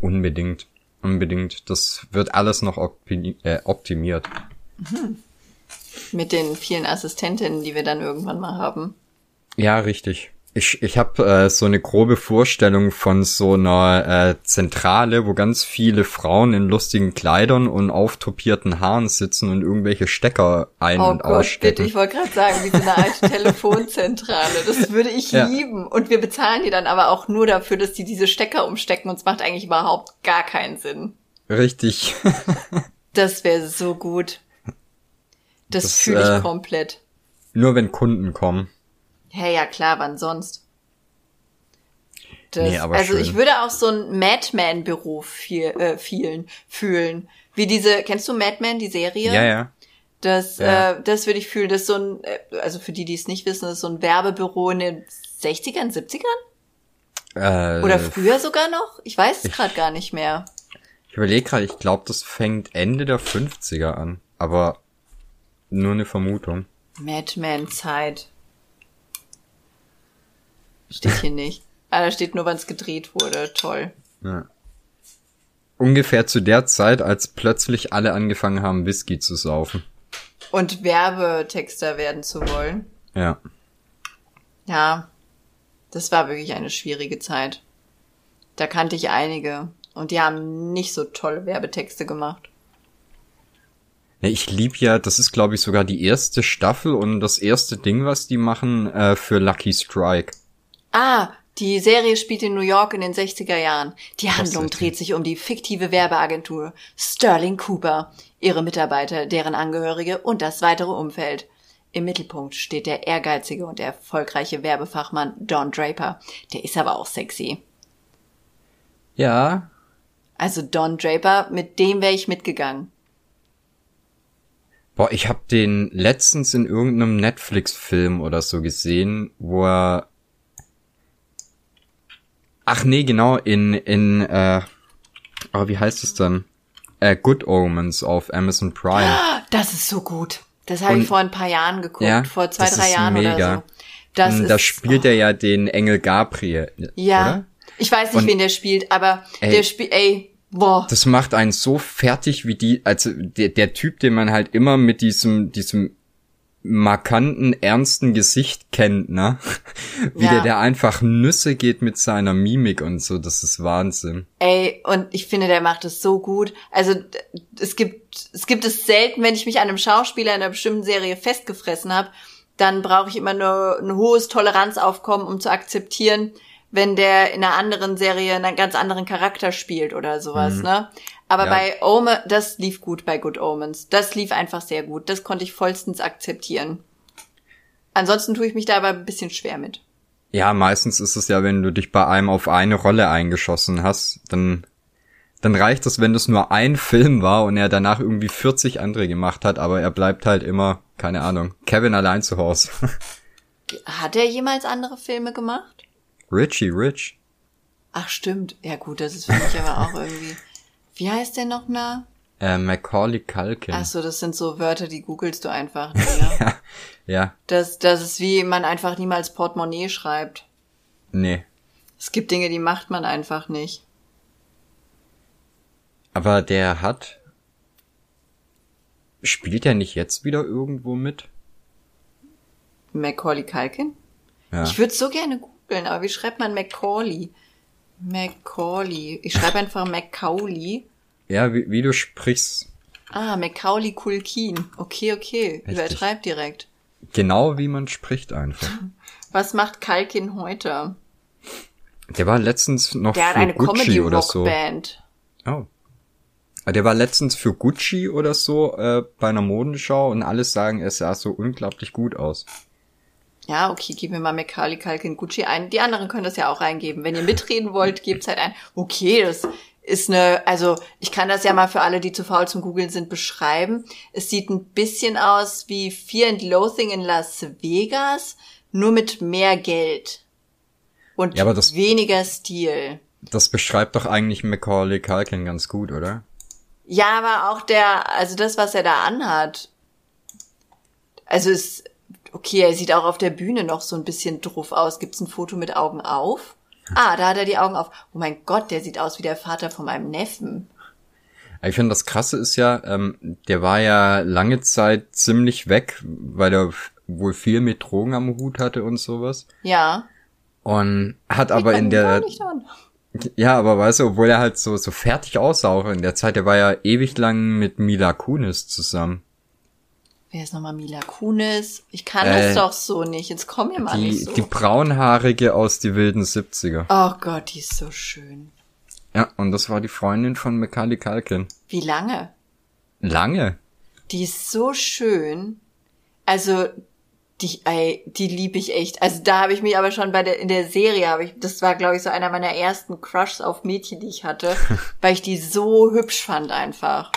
Unbedingt. Unbedingt. Das wird alles noch optimi äh, optimiert. Mit den vielen Assistentinnen, die wir dann irgendwann mal haben. Ja, richtig. Ich, ich habe äh, so eine grobe Vorstellung von so einer äh, Zentrale, wo ganz viele Frauen in lustigen Kleidern und auftopierten Haaren sitzen und irgendwelche Stecker ein- Oh und Gott, bitte, ausstecken. ich wollte gerade sagen, wie so eine alte Telefonzentrale. Das würde ich Ja. lieben. Und wir bezahlen die dann aber auch nur dafür, dass die diese Stecker umstecken. Und es macht eigentlich überhaupt gar keinen Sinn. Richtig. Das wäre so gut. Das, Das, fühle ich äh, komplett. Nur wenn Kunden kommen. Hey, ja klar, wann sonst? Das, Nee, also schön. ich würde auch so ein Madman-Büro viel, äh, vielen fühlen. Wie diese, kennst du Madman, die Serie? Ja, ja. Das, Ja. äh, das würde ich fühlen. Das ist so ein, äh, also für die, die es nicht wissen, das ist so ein Werbebüro in den 60ern, 70ern? Äh, Oder früher sogar noch? Ich weiß es gerade gar nicht mehr. Ich überlege gerade, ich glaube, das fängt Ende der 50er an. Aber nur eine Vermutung. Madman-Zeit. Steht hier nicht. Ah, da steht nur, wann es gedreht wurde. Toll. Ja. Ungefähr zu der Zeit, als plötzlich alle angefangen haben, Whisky zu saufen. Und Werbetexter werden zu wollen. Ja. Ja, das war wirklich eine schwierige Zeit. Da kannte ich einige. Und die haben nicht so tolle Werbetexte gemacht. Ja, ich lieb ja, das ist glaube ich sogar die erste Staffel und das erste Ding, was die machen äh, für Lucky Strike. Ah, die Serie spielt in New York in den 60er Jahren. Die Handlung dreht sich um die fiktive Werbeagentur Sterling Cooper, ihre Mitarbeiter, deren Angehörige und das weitere Umfeld. Im Mittelpunkt steht der ehrgeizige und erfolgreiche Werbefachmann Don Draper. Der ist aber auch sexy. Ja. Also Don Draper, mit dem wäre ich mitgegangen. Boah, ich hab den letztens in irgendeinem Netflix-Film oder so gesehen, wo er. Ach nee, genau, in, in, äh, oh, wie heißt es dann? äh, Good Omens auf Amazon Prime. Das ist so gut. Das habe ich vor ein paar Jahren geguckt, Ja, vor zwei, drei Jahren oder mega. so. Das ist, da spielt er ja den Engel Gabriel. ja. Oder? Ich weiß nicht, Und- wen der spielt, aber Ey. der spielt, ey, boah. Das macht einen so fertig wie die, also der, der Typ, den man halt immer mit diesem, diesem markanten, ernsten Gesicht kennt, ne? Wie Ja. der, der einfach Nüsse geht mit seiner Mimik und so, das ist Wahnsinn. Ey, und ich finde, der macht es so gut. Also es gibt es gibt es selten, wenn ich mich an einem Schauspieler in einer bestimmten Serie festgefressen habe, dann brauche ich immer nur ein hohes Toleranzaufkommen, um zu akzeptieren, wenn der in einer anderen Serie einen ganz anderen Charakter spielt oder sowas, ne? Aber Ja. bei Omen, das lief gut bei Good Omens. Das lief einfach sehr gut. Das konnte ich vollstens akzeptieren. Ansonsten tue ich mich da aber ein bisschen schwer mit. Ja, meistens ist es ja, wenn du dich bei einem auf eine Rolle eingeschossen hast, dann, dann reicht es, wenn das nur ein Film war und er danach irgendwie 40 andere gemacht hat, aber er bleibt halt immer, keine Ahnung, Kevin allein zu Hause. Hat er jemals andere Filme gemacht? Richie Rich. Ach stimmt. Ja gut, das ist für mich aber auch irgendwie. Wie heißt der noch mal? Äh, Macaulay Culkin. Ach so, das sind so Wörter, die googelst du einfach. Ne? Ja, ja, Das, das ist wie man einfach niemals Portemonnaie schreibt. nee. Es gibt Dinge, die macht man einfach nicht. Aber der hat. Spielt er nicht jetzt wieder irgendwo mit? Macaulay Culkin? Ja. Ich würde so gerne googeln, aber wie schreibt man Macaulay? Macaulay. Ich schreibe einfach Macaulay. Ja, wie, wie du sprichst. Ah, Macaulay Culkin. Okay, okay. Richtig. Übertreib direkt. Genau wie man spricht einfach. Was macht Culkin heute? Der war letztens noch Der hat für eine Gucci oder so. Oh. Ah, Der war letztens für Gucci oder so äh, bei einer Modenschau und alles sagen, er sah so unglaublich gut aus. Ja, okay, gib mir mal Macaulay Culkin Gucci ein. Die anderen können das ja auch eingeben. Wenn ihr mitreden wollt, gebt's halt ein. Okay, das ist eine, also ich kann das ja mal für alle, die zu faul zum Googeln sind, beschreiben. Es sieht ein bisschen aus wie Fear and Loathing in Las Vegas, nur mit mehr Geld. Und Ja, aber das- weniger Stil. Das beschreibt doch eigentlich Macaulay Culkin ganz gut, oder? Ja, aber auch der, also das, was er da anhat. Also ist, okay, er sieht auch auf der Bühne noch so ein bisschen druff aus. Gibt's ein Foto mit Augen auf? Ah, da hat er die Augen auf. Oh mein Gott, der sieht aus wie der Vater von meinem Neffen. Ich finde, das Krasse ist ja, ähm, der war ja lange Zeit ziemlich weg, weil er wohl viel mit Drogen am Hut hatte und sowas. Ja. Und hat aber Liegt in der, ja, aber weißt du, obwohl er halt so, so fertig aussah auch in der Zeit, der war ja ewig lang mit Mila Kunis zusammen. Wer ist nochmal Mila Kunis? Ich kann Äh, das doch so nicht. Jetzt komm mir mal Die, nicht so. die braunhaarige aus die wilden 70er. oh Gott, die ist so schön. Ja, und das war die Freundin von Macaulay Culkin. Wie lange? Lange. Die ist so schön. Also die, ey, die lieb ich echt. Also da habe ich mich aber schon bei der in der Serie habe ich, das war glaube ich so einer meiner ersten Crushs auf Mädchen, die ich hatte, weil ich die so hübsch fand einfach.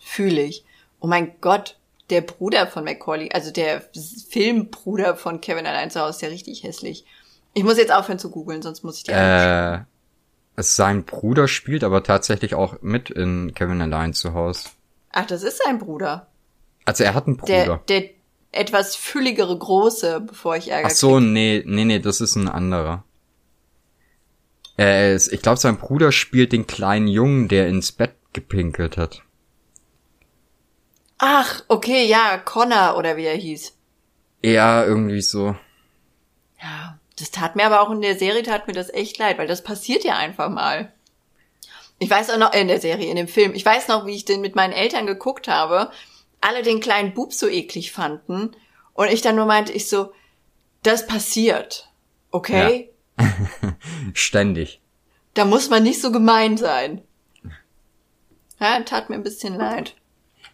Fühle ich. Oh mein Gott, der Bruder von Macaulay, also der Filmbruder von Kevin allein zu Hause, ist ja richtig hässlich. Ich muss jetzt aufhören zu googeln, sonst muss ich die Äh, sein Bruder spielt aber tatsächlich auch mit in Kevin Allein zu Hause. Ach, das ist sein Bruder. Also er hat einen Der, Bruder. der etwas fülligere Große, bevor ich Ärger Ach so, nee, nee, nee, das ist ein anderer. Äh, es- ich glaube, sein Bruder spielt den kleinen Jungen, der ins Bett gepinkelt hat. Ach, okay, ja, Connor oder wie er hieß. Ja, irgendwie so. Ja, das tat mir aber auch in der Serie tat mir das echt leid, weil das passiert ja einfach mal. Ich weiß auch noch, äh, in der Serie, in dem Film, ich weiß noch, wie ich den mit meinen Eltern geguckt habe, alle den kleinen Bub so eklig fanden und ich dann nur meinte, ich so, das passiert, okay? Ständig. Da muss man nicht so gemein sein. Ja, tat mir ein bisschen leid.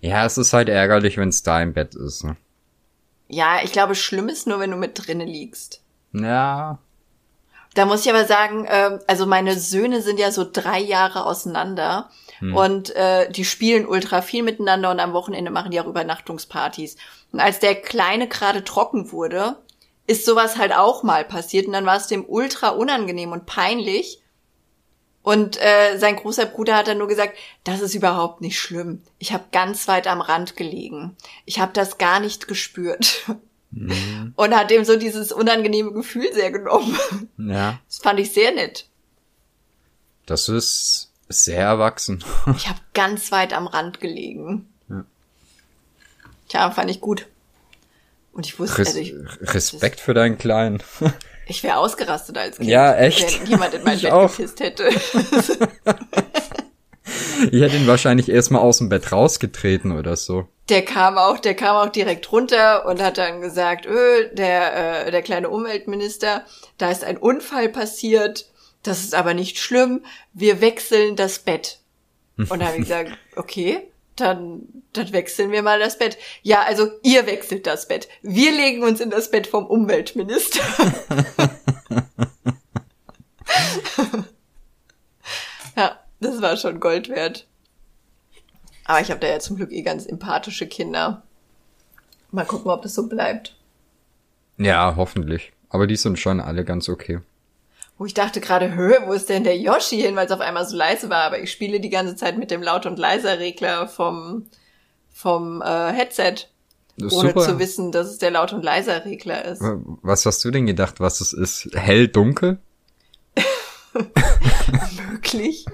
Ja, es ist halt ärgerlich, wenn es da im Bett ist. Ne? Ja, ich glaube, schlimm ist nur, wenn du mit drinnen liegst. Ja. Da muss ich aber sagen, ähm, also meine Söhne sind ja so drei Jahre auseinander und äh, die spielen ultra viel miteinander und am Wochenende machen die auch Übernachtungspartys. Und als der Kleine gerade trocken wurde, ist sowas halt auch mal passiert und dann war es dem ultra unangenehm und peinlich. Und äh, sein großer Bruder hat dann nur gesagt, das ist überhaupt nicht schlimm. Ich habe ganz weit am Rand gelegen. Ich habe das gar nicht gespürt. Mhm. Und hat ihm so dieses unangenehme Gefühl sehr genommen. Ja. Das fand ich sehr nett. Das ist sehr erwachsen. Ich habe ganz weit am Rand gelegen. Ja. Tja, fand ich gut. Und ich wusste, Res also ich, Respekt für deinen Kleinen. Ich wäre ausgerastet als Kind. Ja, echt. Wenn jemand in mein Ich Bett auch. gepisst hätte. Ich hätte ihn wahrscheinlich erstmal aus dem Bett rausgetreten oder so. Der kam auch, der kam auch direkt runter und hat dann gesagt, öh, der, äh, der kleine Umweltminister, da ist ein Unfall passiert, das ist aber nicht schlimm, wir wechseln das Bett. Und da habe ich gesagt, okay, dann, dann wechseln wir mal das Bett. Ja, also ihr wechselt das Bett. Wir legen uns in das Bett vom Umweltminister. ja, das war schon Gold wert. Aber ich habe da ja zum Glück eh ganz empathische Kinder. Mal gucken, ob das so bleibt. Ja, hoffentlich. Aber die sind schon alle ganz okay. Wo ich dachte gerade, hö, wo ist denn der Yoshi hin, weil es auf einmal so leise war. Aber ich spiele die ganze Zeit mit dem Laut- und Leiser-Regler vom, vom äh, Headset. Ohne super. zu wissen, dass es der Laut- und Leiser-Regler ist. Was hast du denn gedacht, was es ist? Hell, dunkel? Möglich.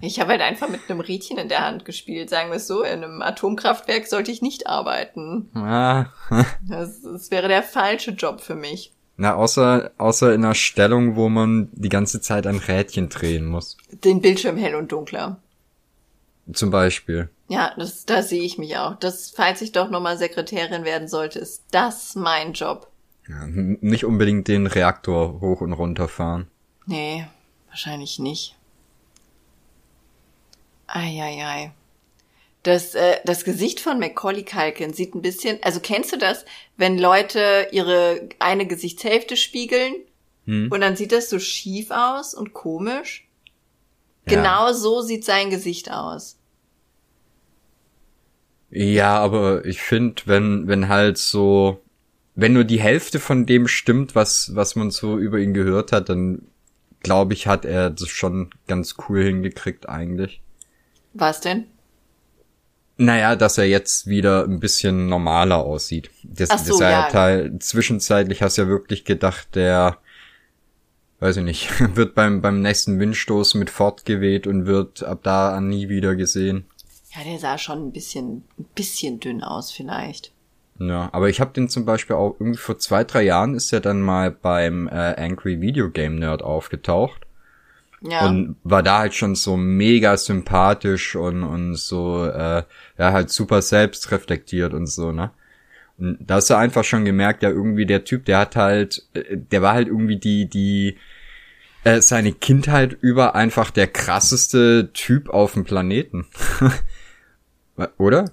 Ich habe halt einfach mit einem Rädchen in der Hand gespielt, sagen wir es so. In einem Atomkraftwerk sollte ich nicht arbeiten. Ah. Das, das wäre der falsche Job für mich. Na, außer, außer in einer Stellung, wo man die ganze Zeit ein Rädchen drehen muss. Den Bildschirm hell und dunkler. Zum Beispiel. Ja, das, da sehe ich mich auch. Das, falls ich doch nochmal Sekretärin werden sollte, ist das mein Job. Ja, nicht unbedingt den Reaktor hoch und runter fahren. Nee, wahrscheinlich nicht. Eieiei. Das, äh, das Gesicht von Macaulay Culkin sieht ein bisschen, also kennst du das, wenn Leute ihre eine Gesichtshälfte spiegeln Hm? und dann sieht das so schief aus und komisch? Ja. Genau so sieht sein Gesicht aus. Ja, aber ich finde, wenn, wenn halt so, wenn nur die Hälfte von dem stimmt, was, was man so über ihn gehört hat, dann glaube ich, hat er das schon ganz cool hingekriegt eigentlich. Was denn? Naja, dass er jetzt wieder ein bisschen normaler aussieht. Das, Ach so, ja. Teil, zwischenzeitlich hast du ja wirklich gedacht, der, weiß ich nicht, wird beim, beim nächsten Windstoß mit fortgeweht und wird ab da an nie wieder gesehen. Ja, der sah schon ein bisschen, ein bisschen dünn aus vielleicht. Ja, aber ich habe den zum Beispiel auch irgendwie vor zwei, drei Jahren ist er dann mal beim äh, Angry Video Game Nerd aufgetaucht Ja. und war da halt schon so mega sympathisch und und so äh, ja halt super selbstreflektiert und so ne und da hast du einfach schon gemerkt ja irgendwie der Typ der hat halt äh, der war halt irgendwie die die äh, seine Kindheit über einfach der krasseste Typ auf dem Planeten oder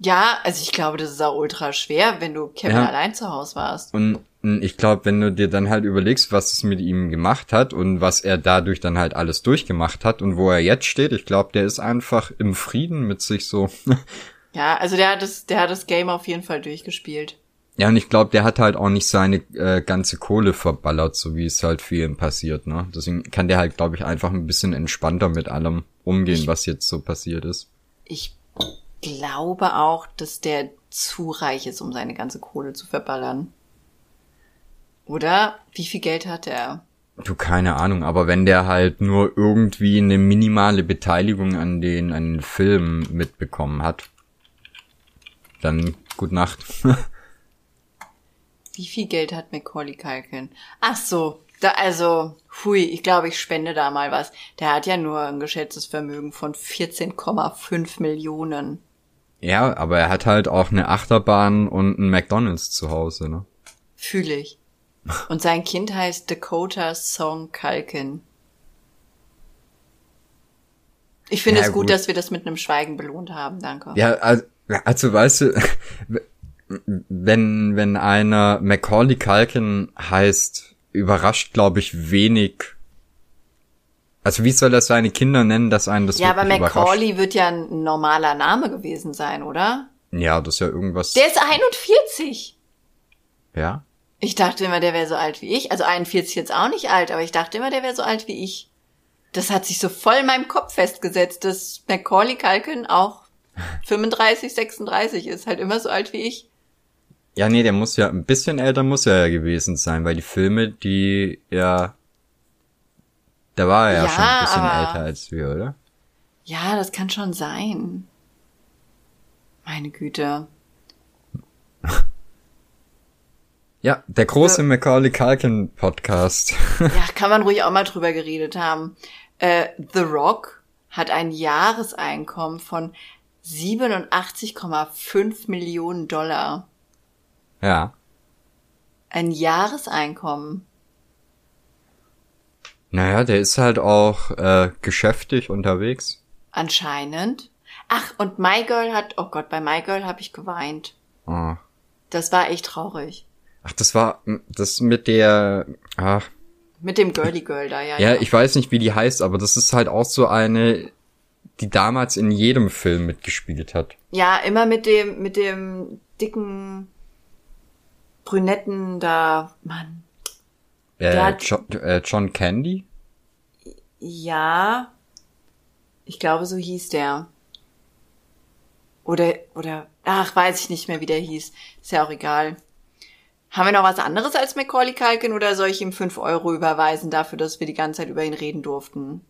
Ja, also ich glaube, das ist auch ultra schwer, wenn du Kevin Ja. allein zu Hause warst. Und und ich glaube, wenn du dir dann halt überlegst, was es mit ihm gemacht hat und was er dadurch dann halt alles durchgemacht hat und wo er jetzt steht, ich glaube, der ist einfach im Frieden mit sich so. Ja, also der hat das, der hat das Game auf jeden Fall durchgespielt. ja, und ich glaube, der hat halt auch nicht seine äh, ganze Kohle verballert, so wie es halt vielen passiert, ne? Deswegen kann der halt, glaube ich, einfach ein bisschen entspannter mit allem umgehen, was jetzt so passiert ist. Ich glaube auch, dass der zu reich ist, um seine ganze Kohle zu verballern. Oder? Wie viel Geld hat er? Du, keine Ahnung, aber wenn der halt nur irgendwie eine minimale Beteiligung an den, an den Filmen mitbekommen hat, dann gut Nacht. Wie viel Geld hat Macaulay Culkin? Ach so, da, also, hui, ich glaube, ich spende da mal was. Der hat ja nur ein geschätztes Vermögen von 14,5 Millionen. ja, aber er hat halt auch eine Achterbahn und ein McDonalds zu Hause, ne? Fühle ich. Und sein Kind heißt Dakota Song Culkin. Ich finde Ja, es gut, gut. dass wir das mit einem Schweigen belohnt haben, danke. Ja, also, also weißt du, wenn, wenn einer Macaulay Culkin heißt, überrascht, glaube ich, wenig. Also wie soll er seine Kinder nennen, dass einen das Ja, aber wirklich überrascht? Macaulay wird ja ein normaler Name gewesen sein, oder? Ja, das ist ja irgendwas. Der ist 41. ja? Ich dachte immer, der wäre so alt wie ich. Also 41 jetzt auch nicht alt, aber ich dachte immer, der wäre so alt wie ich. das hat sich so voll in meinem Kopf festgesetzt, dass Macaulay Culkin auch 35, 36 ist, halt immer so alt wie ich. Ja, nee, der muss ja, ein bisschen älter muss er ja gewesen sein, weil die Filme, die ja, da war er ja, Ja, schon ein bisschen aber- älter als wir, oder? Ja, das kann schon sein. Meine Güte. Ja, der große Macaulay Culkin Podcast. Ja, kann man ruhig auch mal drüber geredet haben. Äh, The Rock hat ein Jahreseinkommen von 87,5 Millionen Dollar. ja. Ein Jahreseinkommen. Naja, der ist halt auch äh, geschäftig unterwegs. Anscheinend. Ach, und My Girl hat, oh Gott, bei My Girl habe ich geweint. Oh. Das war echt traurig. Ach, das war das mit der. Ach, Mit dem Girly Girl da, ja. ja, ich weiß nicht, wie die heißt, aber das ist halt auch so eine, die damals in jedem Film mitgespielt hat. Ja, immer mit dem, mit dem dicken Brünetten da, Mann. Äh, hat- John, äh, John Candy? Ja, ich glaube, so hieß der. Oder, oder, ach, weiß ich nicht mehr, wie der hieß. Ist ja auch egal. Haben wir noch was anderes als Macaulay Culkin oder soll ich ihm fünf Euro überweisen dafür, dass wir die ganze Zeit über ihn reden durften?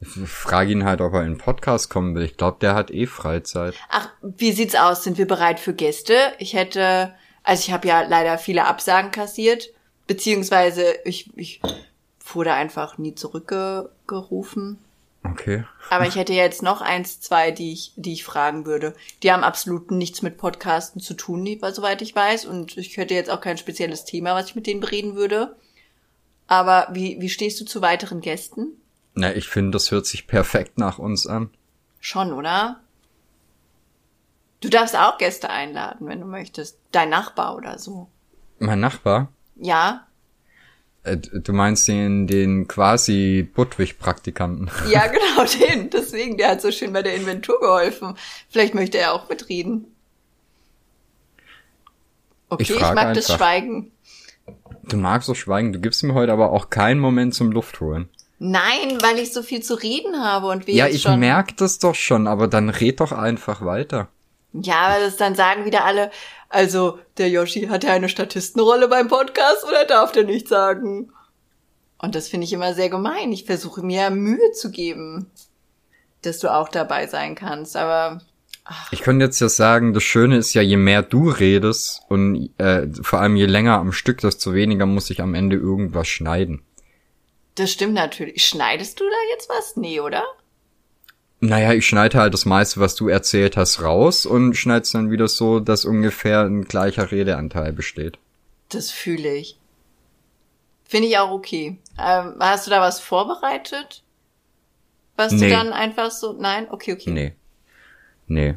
Ich frage ihn halt, ob er in den Podcast kommen will. Ich glaube, der hat eh Freizeit. Ach, wie sieht's aus? Sind wir bereit für Gäste? Ich hätte, also ich habe ja leider viele Absagen kassiert, beziehungsweise ich, ich wurde einfach nie zurückgerufen. Okay. Aber ich hätte jetzt noch eins, zwei, die ich, die ich fragen würde. Die haben absolut nichts mit Podcasten zu tun, soweit ich weiß. Und ich hätte jetzt auch kein spezielles Thema, was ich mit denen bereden würde. Aber wie, wie stehst du zu weiteren Gästen? Na, ich finde, das hört sich perfekt nach uns an. Schon, oder? Du darfst auch Gäste einladen, wenn du möchtest. Dein Nachbar oder so. Mein Nachbar, Ja? Äh, du meinst den, den quasi Budwig-Praktikanten. Ja, genau, den. Deswegen, der hat so schön bei der Inventur geholfen. Vielleicht möchte er auch mitreden. Okay, Ich ich, mag das einfach. Schweigen. Du magst so schweigen, du gibst mir heute aber auch keinen Moment zum Luft holen. Nein, weil ich so viel zu reden habe und wir Ja, ich schon. merk das doch schon, aber dann red doch einfach weiter. Ja, aber das dann sagen wieder alle, also der Yoshi hat ja eine Statistenrolle beim Podcast oder darf der nicht sagen? Und das finde ich immer sehr gemein. Ich versuche mir Mühe zu geben, dass du auch dabei sein kannst. Aber Ich könnte jetzt ja sagen, das Schöne ist ja, je mehr du redest und äh, vor allem je länger am Stück, desto weniger muss ich am Ende irgendwas schneiden. das stimmt natürlich. Schneidest du da jetzt was? Nee, oder? Naja, ich schneide halt das meiste, was du erzählt hast, raus und schneid's dann wieder so, dass ungefähr ein gleicher Redeanteil besteht. Das fühle ich. Finde ich auch okay. Ähm, hast du da was vorbereitet? Was Nee. du dann einfach so. Nein? Okay, okay. Nee. Nee.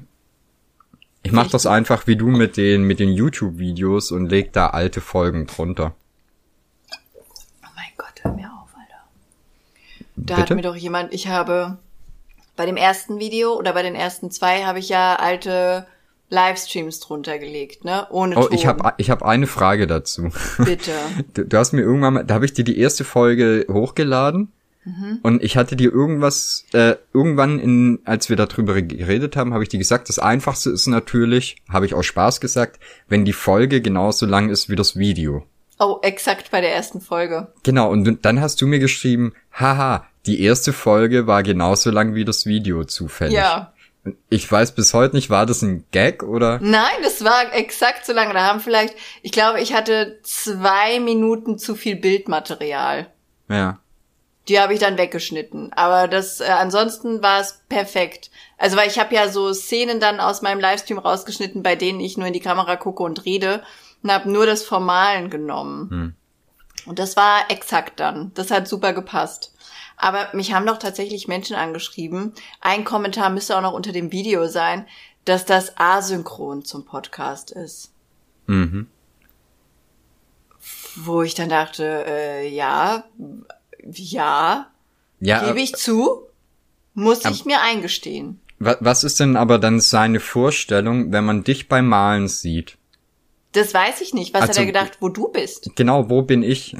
Ich mach das einfach wie du mit den, mit den YouTube-Videos und leg da alte Folgen drunter. Oh mein Gott, hör mir auf, Alter. Da hat Bitte? mir doch jemand, ich habe bei dem ersten Video oder bei den ersten zwei habe ich ja alte Livestreams drunter gelegt, ne? Ohne Oh, Ton. ich habe ich hab eine Frage dazu. Bitte. Du, du hast mir irgendwann mal, da habe ich dir die erste Folge hochgeladen Mhm. und ich hatte dir irgendwas, äh, irgendwann in, als wir darüber geredet haben, habe ich dir gesagt, das Einfachste ist natürlich, habe ich aus Spaß gesagt, wenn die Folge genauso lang ist wie das Video. Oh, exakt bei der ersten Folge. Genau, und dann hast du mir geschrieben, haha, die erste Folge war genauso lang wie das Video zufällig. Ja. Ich weiß bis heute nicht, war das ein Gag oder? Nein, das war exakt so lange. Da haben vielleicht, ich glaube, ich hatte zwei Minuten zu viel Bildmaterial. Ja. Die habe ich dann weggeschnitten. Aber das äh, ansonsten war es perfekt. Also weil ich habe ja so Szenen dann aus meinem Livestream rausgeschnitten, bei denen ich nur in die Kamera gucke und rede und habe nur das Formalen genommen. Hm. Und das war exakt dann. Das hat super gepasst. Aber mich haben doch tatsächlich Menschen angeschrieben. Ein Kommentar müsste auch noch unter dem Video sein, dass das asynchron zum Podcast ist. Mhm. Wo ich dann dachte, äh, ja, ja, Ja, Gebe ich zu, muss ich mir eingestehen. wa- was ist denn aber dann seine Vorstellung, wenn man dich beim Malen sieht? Das weiß ich nicht. Was Also- hat er gedacht, wo du bist? Genau, wo bin ich?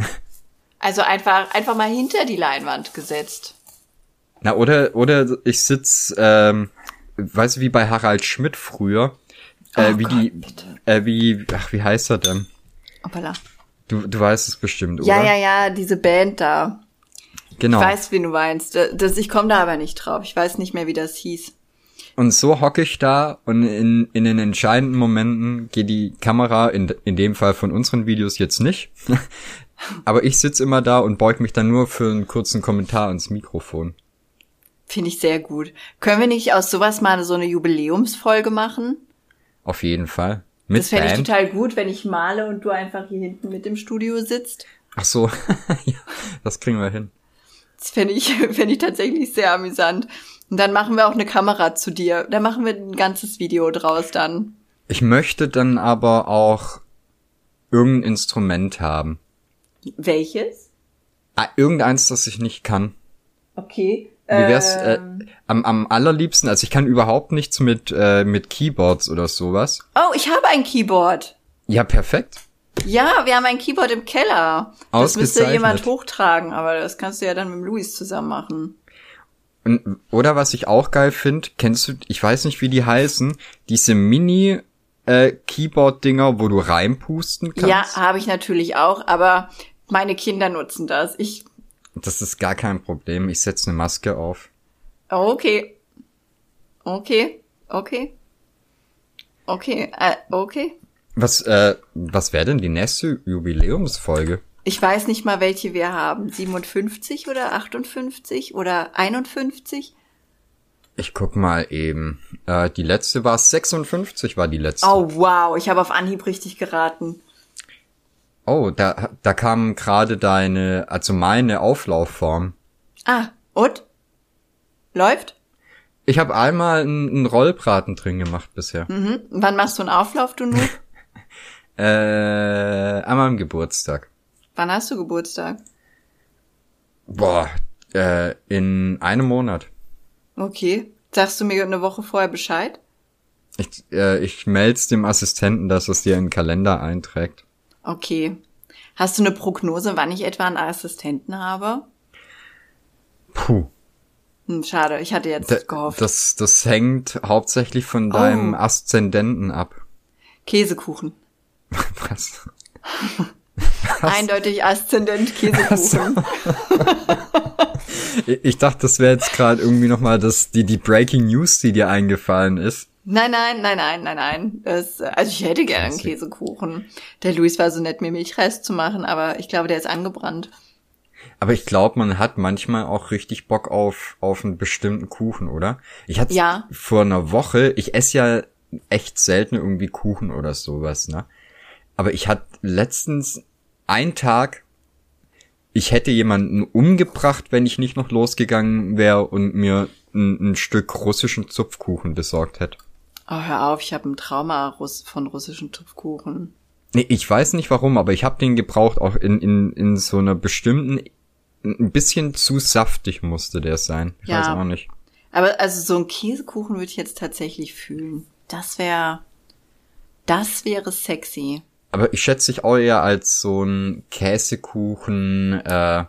Also einfach, einfach mal hinter die Leinwand gesetzt. Na, oder, oder ich sitz, ähm, weißt du, wie bei Harald Schmidt früher, äh, Oh wie Gott, die, bitte. äh, wie, ach, wie heißt er denn? Hoppala. Du, du weißt es bestimmt, oder? Ja, ja, ja, diese Band da. Genau. Ich weiß, wen du meinst. Das, ich komme da aber nicht drauf. Ich weiß nicht mehr, wie das hieß. Und so hocke ich da und in, in den entscheidenden Momenten geht die Kamera, in, in dem Fall von unseren Videos jetzt nicht, aber ich sitz immer da und beug mich dann nur für einen kurzen Kommentar ans Mikrofon. Finde ich sehr gut. Können wir nicht aus sowas mal so eine Jubiläumsfolge machen? Auf jeden Fall. Mit das fände ich total gut, wenn ich male und du einfach hier hinten mit im Studio sitzt. Ach so, ja, das kriegen wir hin. Das fände ich, fände ich tatsächlich sehr amüsant. Und dann machen wir auch eine Kamera zu dir. Da machen wir ein ganzes Video draus dann. Ich möchte dann aber auch irgendein Instrument haben. Welches? Ah, irgendeins, das ich nicht kann. Okay. Wie wär's äh, Ähm, am, am allerliebsten, also ich kann überhaupt nichts mit, äh, mit Keyboards oder sowas. oh, ich habe ein Keyboard. Ja, perfekt. Ja, wir haben ein Keyboard im Keller. Das müsste jemand hochtragen, aber das kannst du ja dann mit Luis zusammen machen. Und, oder was ich auch geil finde, kennst du, ich weiß nicht, wie die heißen, diese Mini äh, Keyboard-Dinger, wo du reinpusten kannst. Ja, habe ich natürlich auch, aber meine Kinder nutzen das. Ich, Das ist gar kein Problem. Ich setze eine Maske auf. okay. Okay, okay. Okay, äh, okay. Was, äh, was wäre denn die nächste Jubiläumsfolge? Ich weiß nicht mal, welche wir haben. 57 oder 58 oder 51? Ich guck mal eben. Äh, die letzte war 56, war die letzte. Oh, wow. Ich habe auf Anhieb richtig geraten. Oh, da, da kam gerade deine, also meine Auflaufform. Ah, und? Läuft? Ich habe einmal einen, Rollbraten drin gemacht bisher. Mhm. Wann machst du einen Auflauf, du nur? Äh, einmal am Geburtstag. Wann hast du Geburtstag? Boah, äh, in einem Monat. Okay. Sagst du mir eine Woche vorher Bescheid? Ich, äh, ich meld's dem Assistenten, dass es dir in den Kalender einträgt. Okay. Hast du eine Prognose, wann ich etwa einen Assistenten habe? Puh. Hm, schade, ich hatte jetzt Da, gehofft. das, das hängt hauptsächlich von deinem Oh. Aszendenten ab. Käsekuchen. Was? Eindeutig Aszendent Käsekuchen. Ich ich dachte, das wäre jetzt gerade irgendwie nochmal das, die, die Breaking News, die dir eingefallen ist. Nein, nein, nein, nein, nein, nein. Das, also ich hätte gerne einen. Käsekuchen. Der Luis war so nett, mir Milchreis zu machen, aber ich glaube, der ist angebrannt. Aber ich glaube, man hat manchmal auch richtig Bock auf, auf einen bestimmten Kuchen, oder? Ich hatte Ja. vor einer Woche, ich esse ja echt selten irgendwie Kuchen oder sowas, ne? Aber ich hatte letztens einen Tag, ich hätte jemanden umgebracht, wenn ich nicht noch losgegangen wäre und mir ein, ein Stück russischen Zupfkuchen besorgt hätte. Oh, hör auf, ich habe ein Trauma von russischen Tupfkuchen. Nee, ich weiß nicht warum, aber ich habe den gebraucht, auch in, in, in so einer bestimmten, ein bisschen zu saftig musste der sein. Ich Ja. weiß auch nicht. Aber also so ein Käsekuchen würde ich jetzt tatsächlich fühlen. Das wäre, das wäre sexy. Aber ich schätze dich auch eher als so ein Käsekuchen, äh,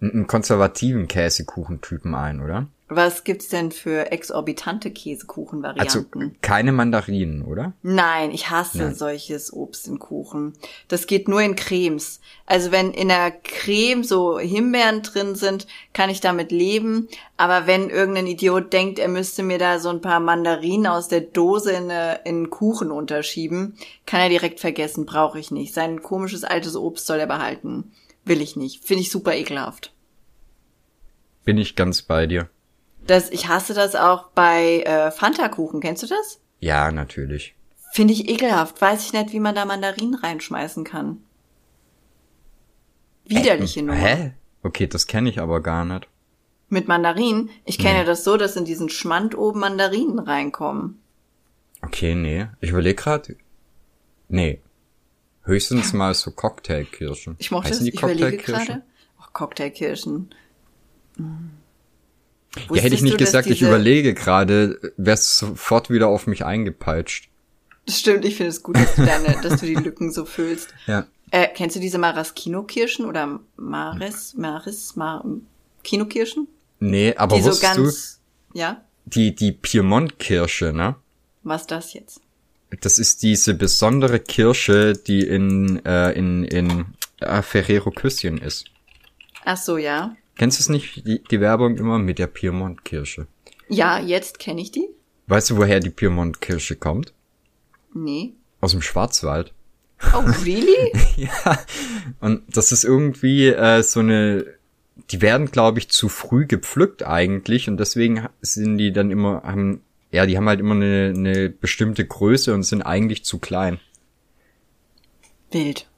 einen konservativen Käsekuchentypen ein, oder? Was gibt's denn für exorbitante Also Käsekuchenvarianten? keine Mandarinen, oder? Nein, ich hasse Nein. solches Obst in Kuchen. Das geht nur in Cremes. Also wenn in der Creme so Himbeeren drin sind, kann ich damit leben. Aber wenn irgendein Idiot denkt, er müsste mir da so ein paar Mandarinen aus der Dose in, eine, in einen Kuchen unterschieben, kann er direkt vergessen, brauche ich nicht. Sein komisches altes Obst soll er behalten. Will ich nicht. Finde ich super ekelhaft. Bin ich ganz bei dir. Das, ich hasse das auch bei äh, Fanta-Kuchen. Kennst du das? Ja, natürlich. Finde ich ekelhaft. Weiß ich nicht, wie man da Mandarinen reinschmeißen kann. Widerliche Äh, Nummer. Hä? Okay, das kenne ich aber gar nicht. Mit Mandarinen? Ich kenne das so, dass in diesen Schmand oben Mandarinen reinkommen. Okay, nee. Ich überlege gerade. Nee. Höchstens mal so Cocktailkirschen. Ich mochte Heißen das. die Ich überlege Cocktailkirschen? gerade. Oh, Cocktailkirschen. Hm. Ja, hätte ich Wusstest nicht du, gesagt, ich überlege gerade, wär's sofort wieder auf mich eingepeitscht. Stimmt, ich finde es gut, dass du, deine, dass du die Lücken so füllst. Ja. Äh, kennst du diese Maraschino-Kirschen oder Maris, Maris, Mar Kinokirschen? Nee, aber Die so wusstest ganz, ja? du, die, die Piemont-Kirsche, ne? Was das jetzt? Das ist diese besondere Kirsche, die in, äh, in, in äh, Ferrero Küsschen ist. Ach so, ja. Kennst du es nicht, die, die Werbung immer mit der Piemont-Kirsche? Ja, jetzt kenne ich die. Weißt du, woher die Piemont-Kirsche kommt? Nee. Aus dem Schwarzwald. Oh, really? ja. Und das ist irgendwie äh, so eine, die werden, glaube ich, zu früh gepflückt eigentlich und deswegen sind die dann immer, haben, ja, die haben halt immer eine, eine bestimmte Größe und sind eigentlich zu klein. Wild.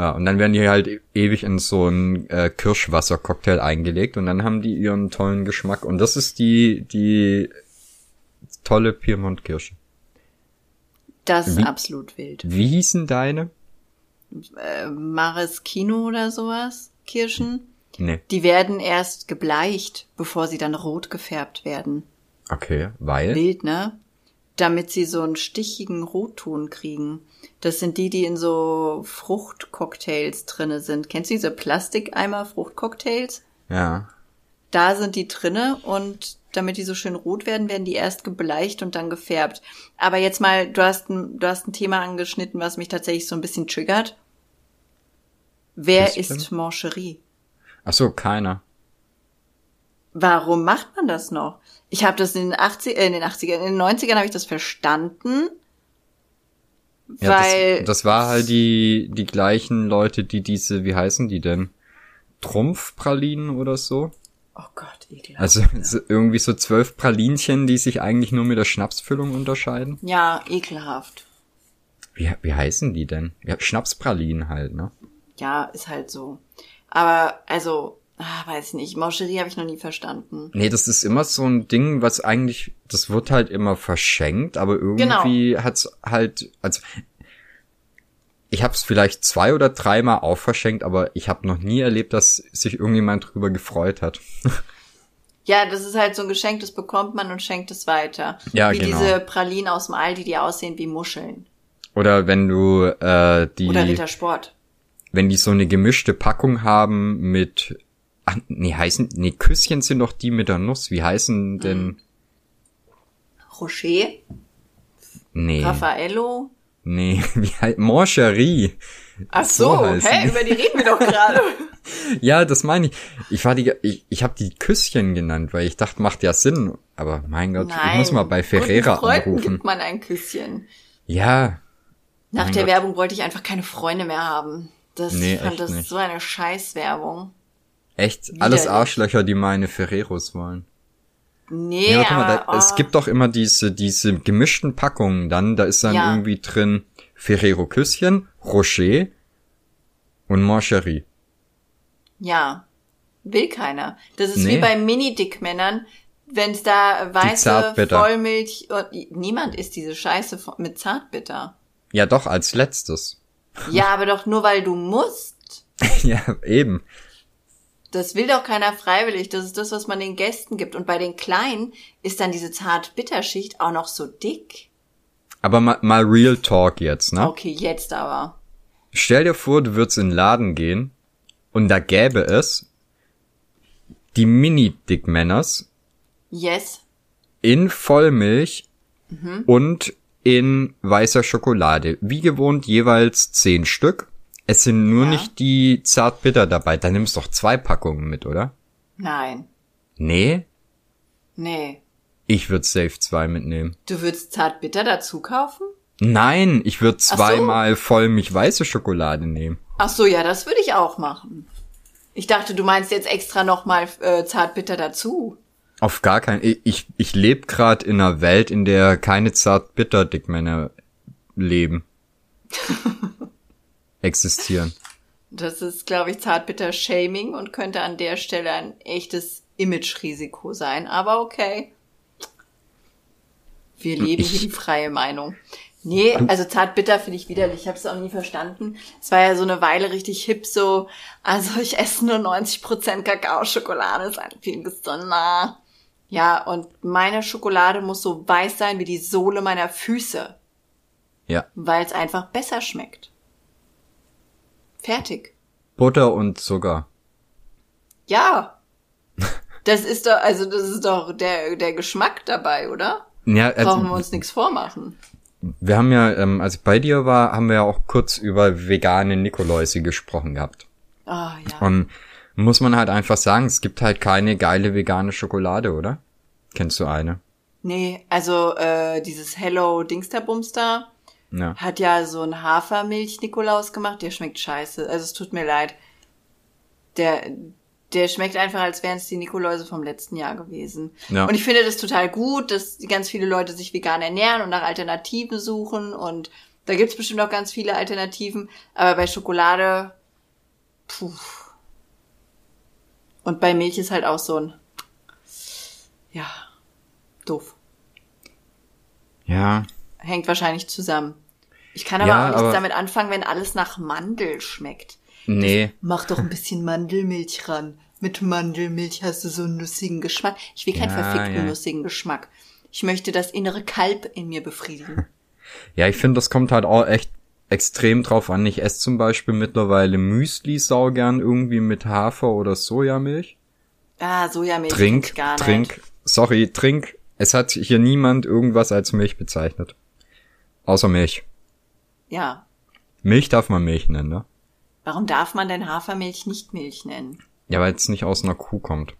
Ja, und dann werden die halt e- ewig in so einen äh, Kirschwasser-Cocktail eingelegt und dann haben die ihren tollen Geschmack. Und das ist die, die tolle Piemont-Kirsche. Das ist Wie- absolut wild. Wie hießen deine? Äh, Maraschino oder sowas, Kirschen. Nee. Die werden erst gebleicht, bevor sie dann rot gefärbt werden. Okay, weil? Wild, ne? Damit sie so einen stichigen Rotton kriegen. Das sind die, die in so Fruchtcocktails drinne sind. Kennst du diese Plastikeimer Fruchtcocktails? Ja. Da sind die drinne und damit die so schön rot werden, werden die erst gebleicht und dann gefärbt. Aber jetzt mal, du hast ein, du hast ein Thema angeschnitten, was mich tatsächlich so ein bisschen triggert. Wer ist Mancherie? Ach so, keiner. Warum macht man das noch? Ich habe das in den 80 äh, in den 80ern, in den 90ern habe ich das verstanden. Ja, weil das, das war halt die, die gleichen Leute, die diese, wie heißen die denn? Trumpfpralinen oder so? Oh Gott, ekelhaft. Also so irgendwie so zwölf Pralinchen, die sich eigentlich nur mit der Schnapsfüllung unterscheiden. ja, ekelhaft. Wie, wie heißen die denn? Ja, Schnapspralinen halt, ne? Ja, ist halt so. Aber also, ah, weiß ich nicht, Mancherie habe ich noch nie verstanden. Nee, das ist immer so ein Ding, was eigentlich, das wird halt immer verschenkt, aber Genau. irgendwie hat's halt, also ich habe es vielleicht zwei oder dreimal auch verschenkt, aber ich habe noch nie erlebt, dass sich irgendjemand drüber gefreut hat. Ja, das ist halt so ein Geschenk, das bekommt man und schenkt es weiter. Ja, wie genau. diese Pralinen aus dem Aldi, die aussehen wie Muscheln. Oder wenn du äh, die, Oder Rittersport. wenn die so eine gemischte Packung haben mit, ach, nee, heißen, nee, Küsschen sind doch die mit der Nuss. Wie heißen denn? Mhm. Rocher, Nee, Raffaello. nee, wie heißt Mancherie. Ach So so, hä, über die reden wir doch gerade. Ja, das meine ich. Ich war die, ich, ich habe die Küsschen genannt, weil ich dachte, macht ja Sinn. Aber mein Gott, ich muss mal bei Ferrera guten Freunden anrufen. gibt man ein Küsschen. Ja, Nach der Gott. Werbung wollte ich einfach keine Freunde mehr haben. Das Nee, ich fand das nicht. so eine Scheißwerbung. Echt. Alles Widerlich. Arschlöcher, die meine Ferreros wollen. Nee, Ja, warte mal, aber da, es oh, gibt doch immer diese, diese gemischten Packungen dann. Da ist dann Ja. irgendwie drin Ferrero Küsschen, Rocher und Mancherie. ja, will keiner. Das ist Nee. wie bei Mini-Dickmännern, wenn es da weiße. Vollmilch und niemand isst diese Scheiße mit Zartbitter. Ja, doch, als letztes. Ja, aber doch nur weil du musst. ja, eben. Das will doch keiner freiwillig. Das ist das, was man den Gästen gibt. Und bei den Kleinen ist dann diese Zart-Bitterschicht auch noch so dick. Aber mal, mal Real Talk jetzt, ne? Okay, jetzt aber. Stell dir vor, du würdest in den Laden gehen und da gäbe es die Mini-Dickmänners Yes. in Vollmilch Mhm. und in weißer Schokolade. Wie gewohnt jeweils zehn Stück. Es sind nur Ja. nicht die Zartbitter dabei. Da nimmst du doch zwei Packungen mit, oder? Nein. Nee, Nee. ich würde safe zwei mitnehmen. Du würdest Zartbitter dazu kaufen? Nein, ich würde so. zweimal Vollmilch weiße Schokolade nehmen. Ach so, ja, das würde ich auch machen. Ich dachte, du meinst jetzt extra nochmal äh, Zartbitter dazu. Auf gar keinen. Ich, ich, ich lebe gerade in einer Welt, in der keine Zart-Bitter-Dickmänner leben. Existieren. Das ist, glaube ich, Zartbitter-Shaming und könnte an der Stelle ein echtes Image-Risiko sein. Aber okay. Wir leben hier Ich- die freie Meinung. Nee, also Zartbitter finde ich widerlich. Ich habe es auch nie verstanden. Es war ja so eine Weile richtig hip so, also ich esse nur 90% Kakaoschokolade, ist ein viel gesünder. Ja, und meine Schokolade muss so weiß sein wie die Sohle meiner Füße. Ja. Weil es einfach besser schmeckt. Fertig. Butter und Zucker. Ja. Das ist doch, also das ist doch der, der Geschmack dabei, oder? Ja, also, Brauchen wir uns nichts vormachen. wir haben ja, ähm, als ich bei dir war, haben wir ja auch kurz über vegane Nikoläuse gesprochen gehabt. Ah, ja. Und muss man halt einfach sagen, es gibt halt keine geile vegane Schokolade, oder? Kennst du eine? Nee, also äh, dieses Hello Dingsterbumster Ja. hat ja so ein Hafermilch-Nikolaus gemacht, der schmeckt scheiße. Also es tut mir leid. Der, der schmeckt einfach, als wären es die Nikoläuse vom letzten Jahr gewesen. Ja. Und ich finde das total gut, dass ganz viele Leute sich vegan ernähren und nach Alternativen suchen. Und da gibt's bestimmt auch ganz viele Alternativen. Aber bei Schokolade, puh. Und bei Milch ist halt auch so ein, ja, doof. Ja. Hängt wahrscheinlich zusammen. Ich kann aber Ja, auch nichts aber- damit anfangen, wenn alles nach Mandel schmeckt. Nee. Mach doch ein bisschen Mandelmilch ran. Mit Mandelmilch hast du so einen nussigen Geschmack. Ich will keinen Ja, verfickten ja. nussigen Geschmack. Ich möchte das innere Kalb in mir befriedigen. Ja, ich finde, das kommt halt auch echt extrem drauf an. Ich esse zum Beispiel mittlerweile Müsli sau gern irgendwie mit Hafer oder Sojamilch. Ah, Sojamilch. Trink, gar trink, Nicht. sorry, trink. Es hat hier niemand irgendwas als Milch bezeichnet. Außer Milch. Ja. Milch darf man Milch nennen, ne? Warum darf man denn Hafermilch nicht Milch nennen? Ja, weil es nicht aus einer Kuh kommt.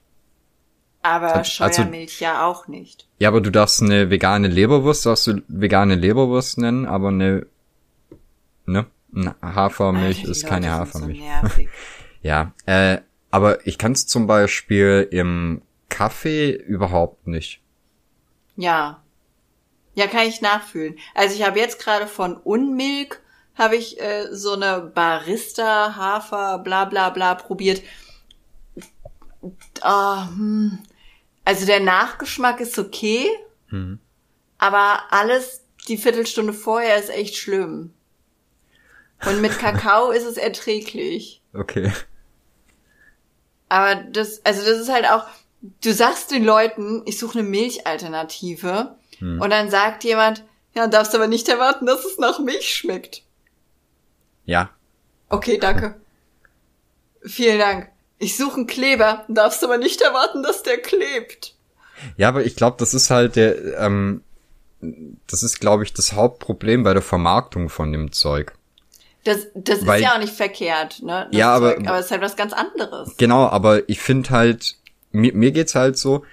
Aber Also- also- Scheuermilch ja auch nicht. Ja, aber du darfst eine vegane Leberwurst, darfst du vegane Leberwurst nennen, aber eine, ne? Eine Hafermilch Alter, die ist keine Leute sind Hafermilch. So. Ja, äh, aber ich kann es zum Beispiel im Kaffee überhaupt nicht. Ja. Ja, kann ich nachfühlen. Also ich habe jetzt gerade von Unmilk habe ich äh, so eine Barista Hafer bla bla bla probiert. Ah, hm. Also der Nachgeschmack ist okay, aber alles die Viertelstunde vorher ist echt schlimm. Und mit Kakao ist es erträglich. Okay. Aber das, also das ist halt auch, du sagst den Leuten, ich suche eine Milchalternative und dann sagt jemand, ja, darfst aber nicht erwarten, dass es nach Milch schmeckt. Ja. Okay, danke. Vielen Dank. Ich suche einen Kleber, darfst aber nicht erwarten, dass der klebt. Ja, aber ich glaube, das ist halt der, ähm, das ist, glaube ich, das Hauptproblem bei der Vermarktung von dem Zeug. Das, das Weil- ist ja auch nicht verkehrt, ne? Das Ja, aber- Zeug, aber es ist halt was ganz anderes. Genau, aber ich finde halt, mir, mir geht's halt so,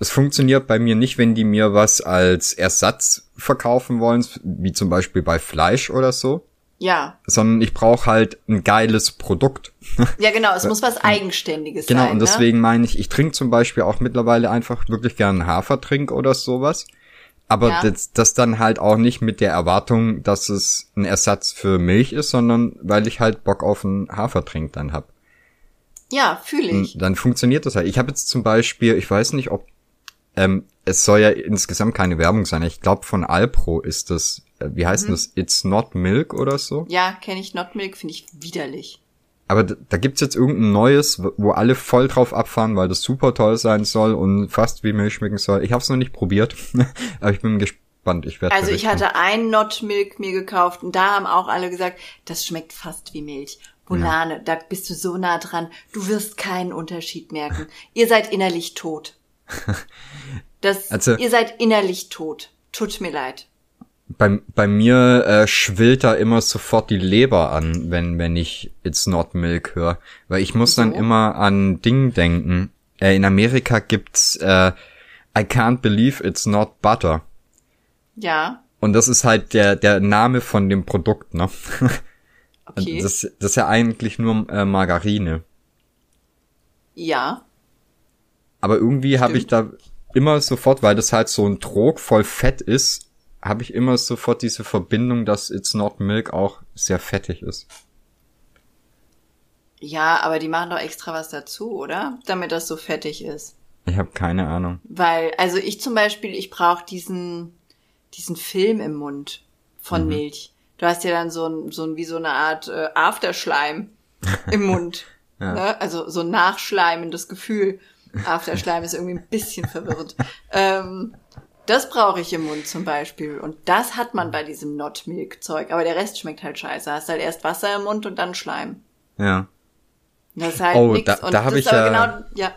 es funktioniert bei mir nicht, wenn die mir was als Ersatz verkaufen wollen, wie zum Beispiel bei Fleisch oder so, Ja. sondern ich brauche halt ein geiles Produkt. Ja, genau, es muss was Eigenständiges Genau, sein. und ne? deswegen meine ich, ich trinke zum Beispiel auch mittlerweile einfach wirklich gern Hafertrink oder sowas. Aber Ja. das, das dann halt auch nicht mit der Erwartung, dass es ein Ersatz für Milch ist, sondern weil ich halt Bock auf einen Hafertrink dann hab. Ja, fühle ich. Und dann funktioniert das halt. Ich habe jetzt zum Beispiel, ich weiß nicht, ob ähm, es soll ja insgesamt keine Werbung sein. Ich glaube von Alpro ist das, äh, wie heißt Mhm. das? It's not milk oder so. Ja, kenne ich Not Milk, finde ich widerlich. Aber da, da gibt's jetzt irgendein neues, wo alle voll drauf abfahren, weil das super toll sein soll und fast wie Milch schmecken soll. Ich habe es noch nicht probiert, aber ich bin gespannt. Ich werde Also ich hatte ein Not Milk mir gekauft und da haben auch alle gesagt, das schmeckt fast wie Milch. Bolane, da bist du so nah dran, du wirst keinen Unterschied merken. Ihr seid innerlich tot. Das, Also- ihr seid innerlich tot. Tut mir leid. bei, bei mir äh, schwillt da immer sofort die Leber an, wenn wenn ich It's not milk höre, weil ich muss dann Wieso? immer an Ding denken. Äh, in Amerika gibt's äh, I can't believe it's not butter. Ja, Und das ist halt der der Name von dem Produkt, ne? okay. Das, das ist ja eigentlich nur äh, Margarine. ja, Aber irgendwie habe ich da immer sofort, weil das halt so ein Trog voll Fett ist, habe ich immer sofort diese Verbindung, dass It's Not Milk auch sehr fettig ist. ja, aber die machen doch extra was dazu, oder? Damit das so fettig ist. Ich habe keine Ahnung. Weil, also ich zum Beispiel, ich brauche diesen, diesen Film im Mund von Milch. Du hast ja dann so ein, so ein wie so eine Art äh, Afterschleim im Mund. Ja. ne? Also so ein nachschleimendes Gefühl. Afterschleim ist irgendwie ein bisschen verwirrend. Ähm, Das brauche ich im Mund zum Beispiel. Und das hat man bei diesem Not Milk Zeug. Aber der Rest schmeckt halt scheiße. Hast halt erst Wasser im Mund und dann Schleim. Ja. Das ist halt Oh, nix. da- da hab das ich ja- genau, ja.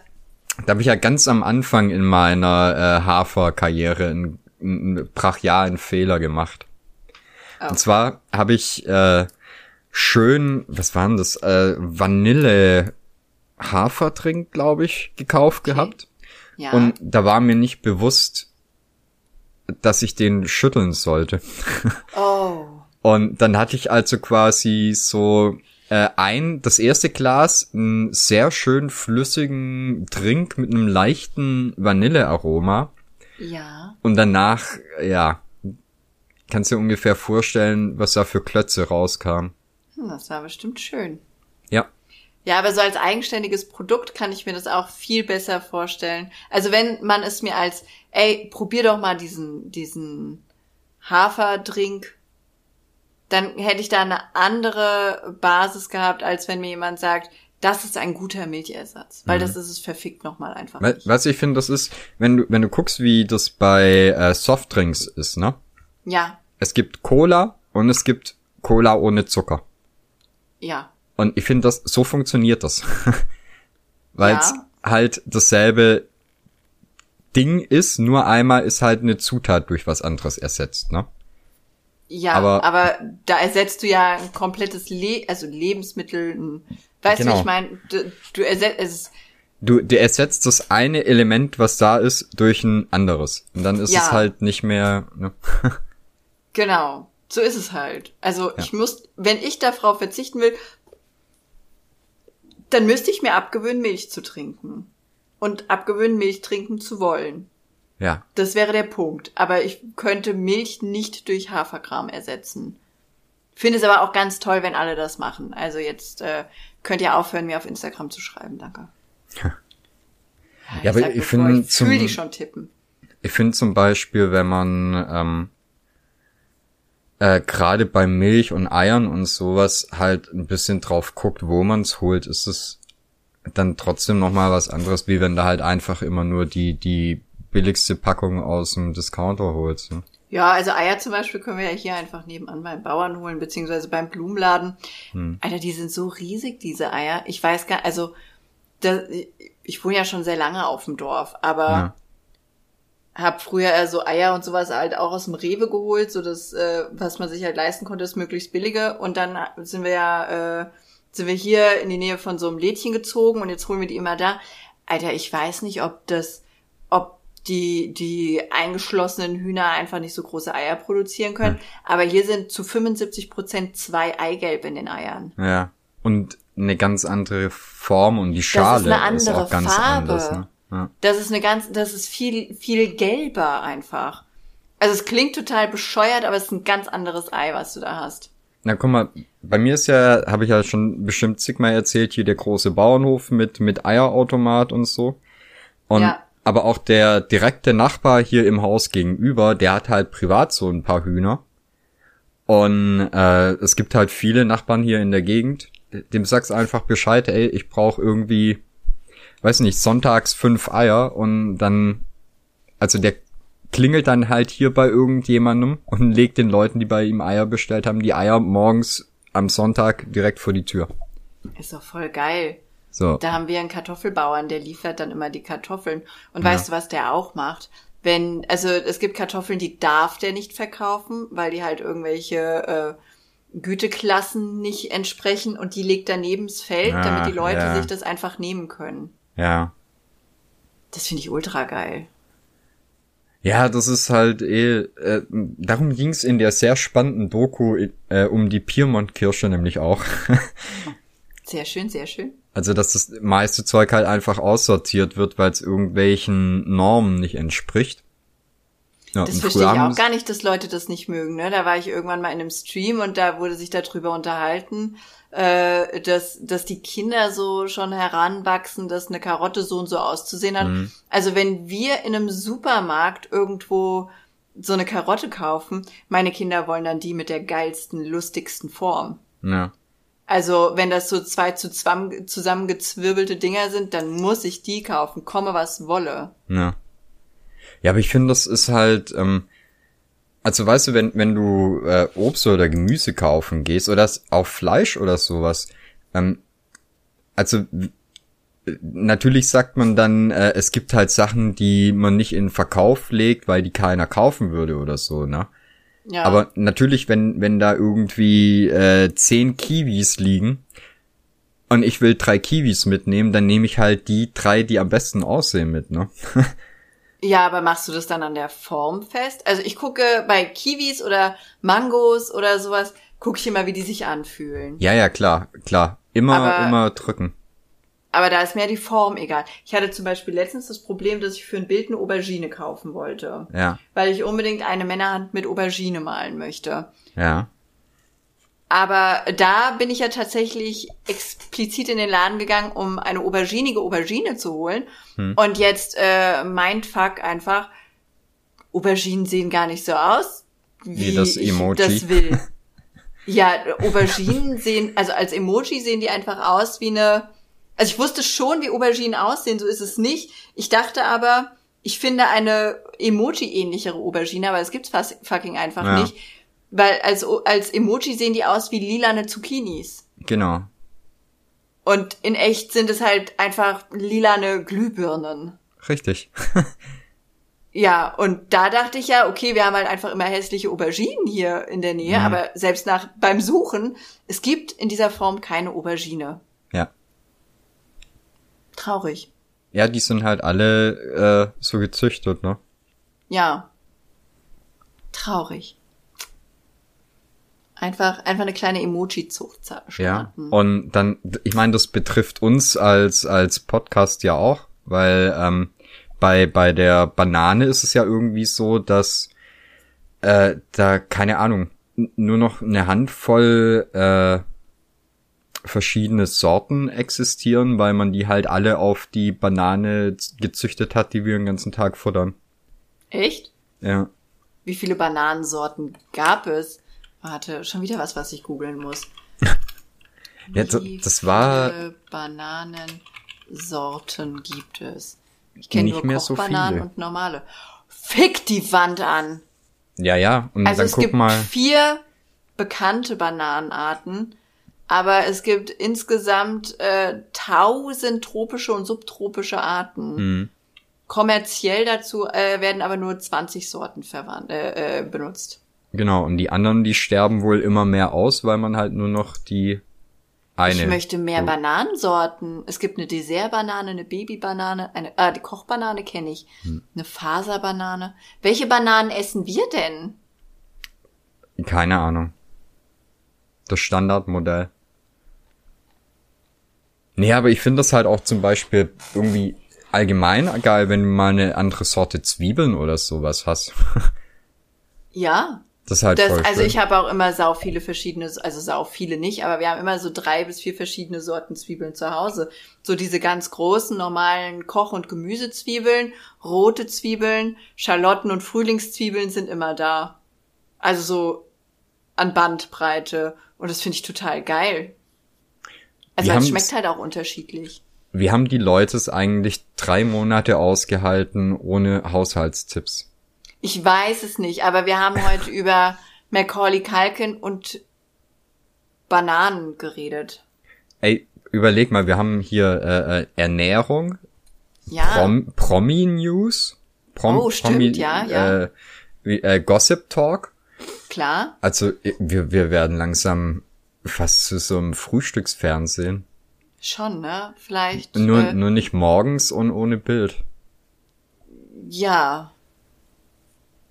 Da habe ich ja ganz am Anfang in meiner äh, Haferkarriere einen, einen brachialen Fehler gemacht. Oh. Und zwar habe ich äh, schön, was waren das, äh, Vanille Haferdrink, glaube ich, gekauft gehabt. Ja. Und da war mir nicht bewusst, dass ich den schütteln sollte. oh. Und dann hatte ich also quasi so äh, ein, das erste Glas, einen sehr schön flüssigen Drink mit einem leichten Vanillearoma. Ja. Und danach, ja, kannst du dir ungefähr vorstellen, was da für Klötze rauskam. Hm, Das war bestimmt schön. Ja. Aber so als eigenständiges Produkt kann ich mir das auch viel besser vorstellen. Also wenn man es mir als, ey, probier doch mal diesen, diesen Haferdrink, dann hätte ich da eine andere Basis gehabt, als wenn mir jemand sagt, das ist ein guter Milchersatz. Weil das ist es verfickt nochmal einfach nicht. Was ich finde, das ist, wenn du, wenn du guckst, wie das bei äh, Softdrinks ist, ne? Ja, Es gibt Cola und es gibt Cola ohne Zucker. ja. Und ich finde, das so funktioniert das. Weil es Ja. halt dasselbe Ding ist, nur einmal ist halt eine Zutat durch was anderes ersetzt, ne? Ja, Aber- aber, da ersetzt du ja ein komplettes Le also Lebensmittel, ein, weißt du, Genau. wie ich meine? Du, du ersetzt, es Du, du ersetzt das eine Element, was da ist, durch ein anderes. Und dann ist Ja. es halt nicht mehr, ne? Genau, so ist es halt. Also ich muss, wenn ich darauf verzichten will, dann müsste ich mir abgewöhnen, Milch zu trinken. Und abgewöhnen, Milch trinken zu wollen. Ja. Das wäre der Punkt. Aber ich könnte Milch nicht durch Haferkram ersetzen. Finde es aber auch ganz toll, wenn alle das machen. Also jetzt äh, könnt ihr aufhören, mir auf Instagram zu schreiben, danke. Ja, aber sag ich bevor, finde ich zum- fühl die schon tippen. Ich finde zum Beispiel, wenn man ähm, äh, gerade bei Milch und Eiern und sowas halt ein bisschen drauf guckt, wo man's holt, ist es dann trotzdem noch mal was anderes, wie wenn du halt einfach immer nur die die billigste Packung aus dem Discounter holst. Ne? Ja, also Eier zum Beispiel können wir ja hier einfach nebenan beim Bauern holen, beziehungsweise beim Blumenladen. Hm. Alter, die sind so riesig, diese Eier. Ich weiß gar, also da, ich wohne ja schon sehr lange auf dem Dorf, aber Ja. Hab früher eher so Eier und sowas halt auch aus dem Rewe geholt, so das, äh, was man sich halt leisten konnte, das möglichst billige. Und dann sind wir ja, äh, sind wir hier in die Nähe von so einem Lädchen gezogen und jetzt holen wir die immer da. Alter, ich weiß nicht, ob das, ob die, die eingeschlossenen Hühner einfach nicht so große Eier produzieren können. Aber hier sind zu 75 Prozent zwei Eigelb in den Eiern. Ja. Und eine ganz andere Form und die Schale eine ist, andere auch ganz Farbe. anders. Ne? Ja. Das ist eine ganz, das ist viel, viel gelber einfach. Also es klingt total bescheuert, aber es ist ein ganz anderes Ei, was du da hast. Na guck mal, bei mir ist ja, habe ich ja schon bestimmt zigmal erzählt, hier der große Bauernhof mit mit Eierautomat und so. Und Ja. aber auch der direkte Nachbar hier im Haus gegenüber, der hat halt privat so ein paar Hühner. Und äh, es gibt halt viele Nachbarn hier in der Gegend. Dem sagst einfach Bescheid, ey, ich brauche irgendwie, weiß nicht, sonntags fünf Eier und dann, also der klingelt dann halt hier bei irgendjemandem und legt den Leuten, die bei ihm Eier bestellt haben, die Eier morgens am Sonntag direkt vor die Tür. Ist doch voll geil. So. Da haben wir einen Kartoffelbauern, der liefert dann immer die Kartoffeln. Und weißt du, was der auch macht? Wenn, also es gibt Kartoffeln, die darf der nicht verkaufen, weil die halt irgendwelche äh, Güteklassen nicht entsprechen und die legt daneben das Feld, Ah, damit die Leute ja. sich das einfach nehmen können. Ja. Das finde ich ultra geil. Ja, das ist halt eh, äh, darum ging's in der sehr spannenden Doku äh, um die Piemont-Kirsche nämlich auch. Sehr schön, sehr schön. Also, dass das meiste Zeug halt einfach aussortiert wird, weil es irgendwelchen Normen nicht entspricht. Ja, Das verstehe ich auch gar nicht, dass Leute das nicht mögen. Ne? Da war ich irgendwann mal in einem Stream und da wurde sich darüber unterhalten, äh, dass, dass die Kinder so schon heranwachsen, dass eine Karotte so und so auszusehen hat. Mhm. Also wenn wir in einem Supermarkt irgendwo so eine Karotte kaufen, meine Kinder wollen dann die mit der geilsten, lustigsten Form. Ja. Also wenn das so zwei zusammen, zusammengezwirbelte Dinger sind, dann muss ich die kaufen, komme was wolle. Ja. Ja, aber ich finde, das ist halt, ähm, also weißt du, wenn, wenn du äh, Obst oder Gemüse kaufen gehst oder auch Fleisch oder sowas, ähm, also natürlich sagt man dann, äh, es gibt halt Sachen, die man nicht in Verkauf legt, weil die keiner kaufen würde oder so, ne? Ja. Aber natürlich, wenn, wenn da irgendwie äh, zehn Kiwis liegen und ich will drei Kiwis mitnehmen, dann nehme ich halt die drei, die am besten aussehen mit, ne? Ja, aber machst du das dann an der Form fest? Also ich gucke bei Kiwis oder Mangos oder sowas, gucke ich immer, wie die sich anfühlen. ja, ja, klar, klar. Immer, Aber- immer drücken. Aber da ist mir die Form egal. Ich hatte zum Beispiel letztens das Problem, dass ich für ein Bild eine Aubergine kaufen wollte. Ja, Weil ich unbedingt eine Männerhand mit Aubergine malen möchte. ja. Aber da bin ich ja tatsächlich explizit in den Laden gegangen, um eine auberginige Aubergine zu holen. Und jetzt äh, Mindfuck einfach, Auberginen sehen gar nicht so aus, wie, Wie das ich Emoji. das will. Ja, Auberginen sehen, also als Emoji sehen die einfach aus wie eine. Also ich wusste schon, wie Auberginen aussehen, so ist es nicht. Ich dachte aber, ich finde eine Emoji-ähnlichere Aubergine, aber es gibt's fast fucking einfach Ja. nicht. Weil als, als Emoji sehen die aus wie lilane Zucchinis. Genau. Und in echt sind es halt einfach lilane Glühbirnen. Richtig. Ja, und da dachte ich ja, okay, wir haben halt einfach immer hässliche Auberginen hier in der Nähe, Mhm. aber selbst nach beim Suchen, es gibt in dieser Form keine Aubergine. ja. Traurig. Ja, die sind halt alle äh, so gezüchtet, ne? Ja. Traurig. Einfach, einfach eine kleine Emoji-Zucht Ja. starten. Und dann, ich meine, das betrifft uns als als Podcast ja auch, weil ähm, bei bei der Banane ist es ja irgendwie so, dass äh, da keine Ahnung nur noch eine Handvoll äh, verschiedene Sorten existieren, weil man die halt alle auf die Banane gezüchtet hat, die wir den ganzen Tag futtern. Echt? Ja. Wie viele Bananensorten gab es? Warte, schon wieder was, was ich googeln muss. Ja, das- war- Bananensorten gibt es? Ich kenne Nicht nur mehr so Kochbananen viele. und normale. Fick die Wand an! Ja, ja. Und Also dann es guck gibt mal. vier bekannte Bananenarten, aber es gibt insgesamt äh, tausend tropische und subtropische Arten. Hm. Kommerziell dazu äh, werden aber nur 20 Sorten äh, äh, benutzt. Genau, und die anderen, die sterben wohl immer mehr aus, weil man halt nur noch die eine. Ich möchte mehr so- Bananensorten. Es gibt eine Dessertbanane, eine Babybanane, eine, ah, die Kochbanane kenne ich, Hm. eine Faserbanane. Welche Bananen essen wir denn? Keine Ahnung. Das Standardmodell. Nee, aber ich finde das halt auch zum Beispiel irgendwie allgemein geil, wenn du mal eine andere Sorte Zwiebeln oder sowas hast. Ja, Das ist halt Das, voll also schön. ich habe auch immer sau viele verschiedene, also sau viele nicht, aber wir haben immer so drei bis vier verschiedene Sorten Zwiebeln zu Hause. So diese ganz großen, normalen Koch- und Gemüsezwiebeln, rote Zwiebeln, Schalotten und Frühlingszwiebeln sind immer da. Also so an Bandbreite. Und das finde ich total geil. Also es schmeckt halt auch unterschiedlich. Wie haben die Leute es eigentlich drei Monate ausgehalten ohne Haushaltstipps? Ich weiß es nicht, aber wir haben heute über Macaulay Culkin und Bananen geredet. Ey, überleg mal, wir haben hier äh, äh, Ernährung, Ja. Prom Promi-News, Prom Oh, stimmt, ja, ja. Äh, äh, Gossip Talk. Klar. Also wir, wir werden langsam fast zu so einem Frühstücksfernsehen. Schon, ne? Vielleicht. Nur, äh, nur nicht morgens und ohne Bild. Ja.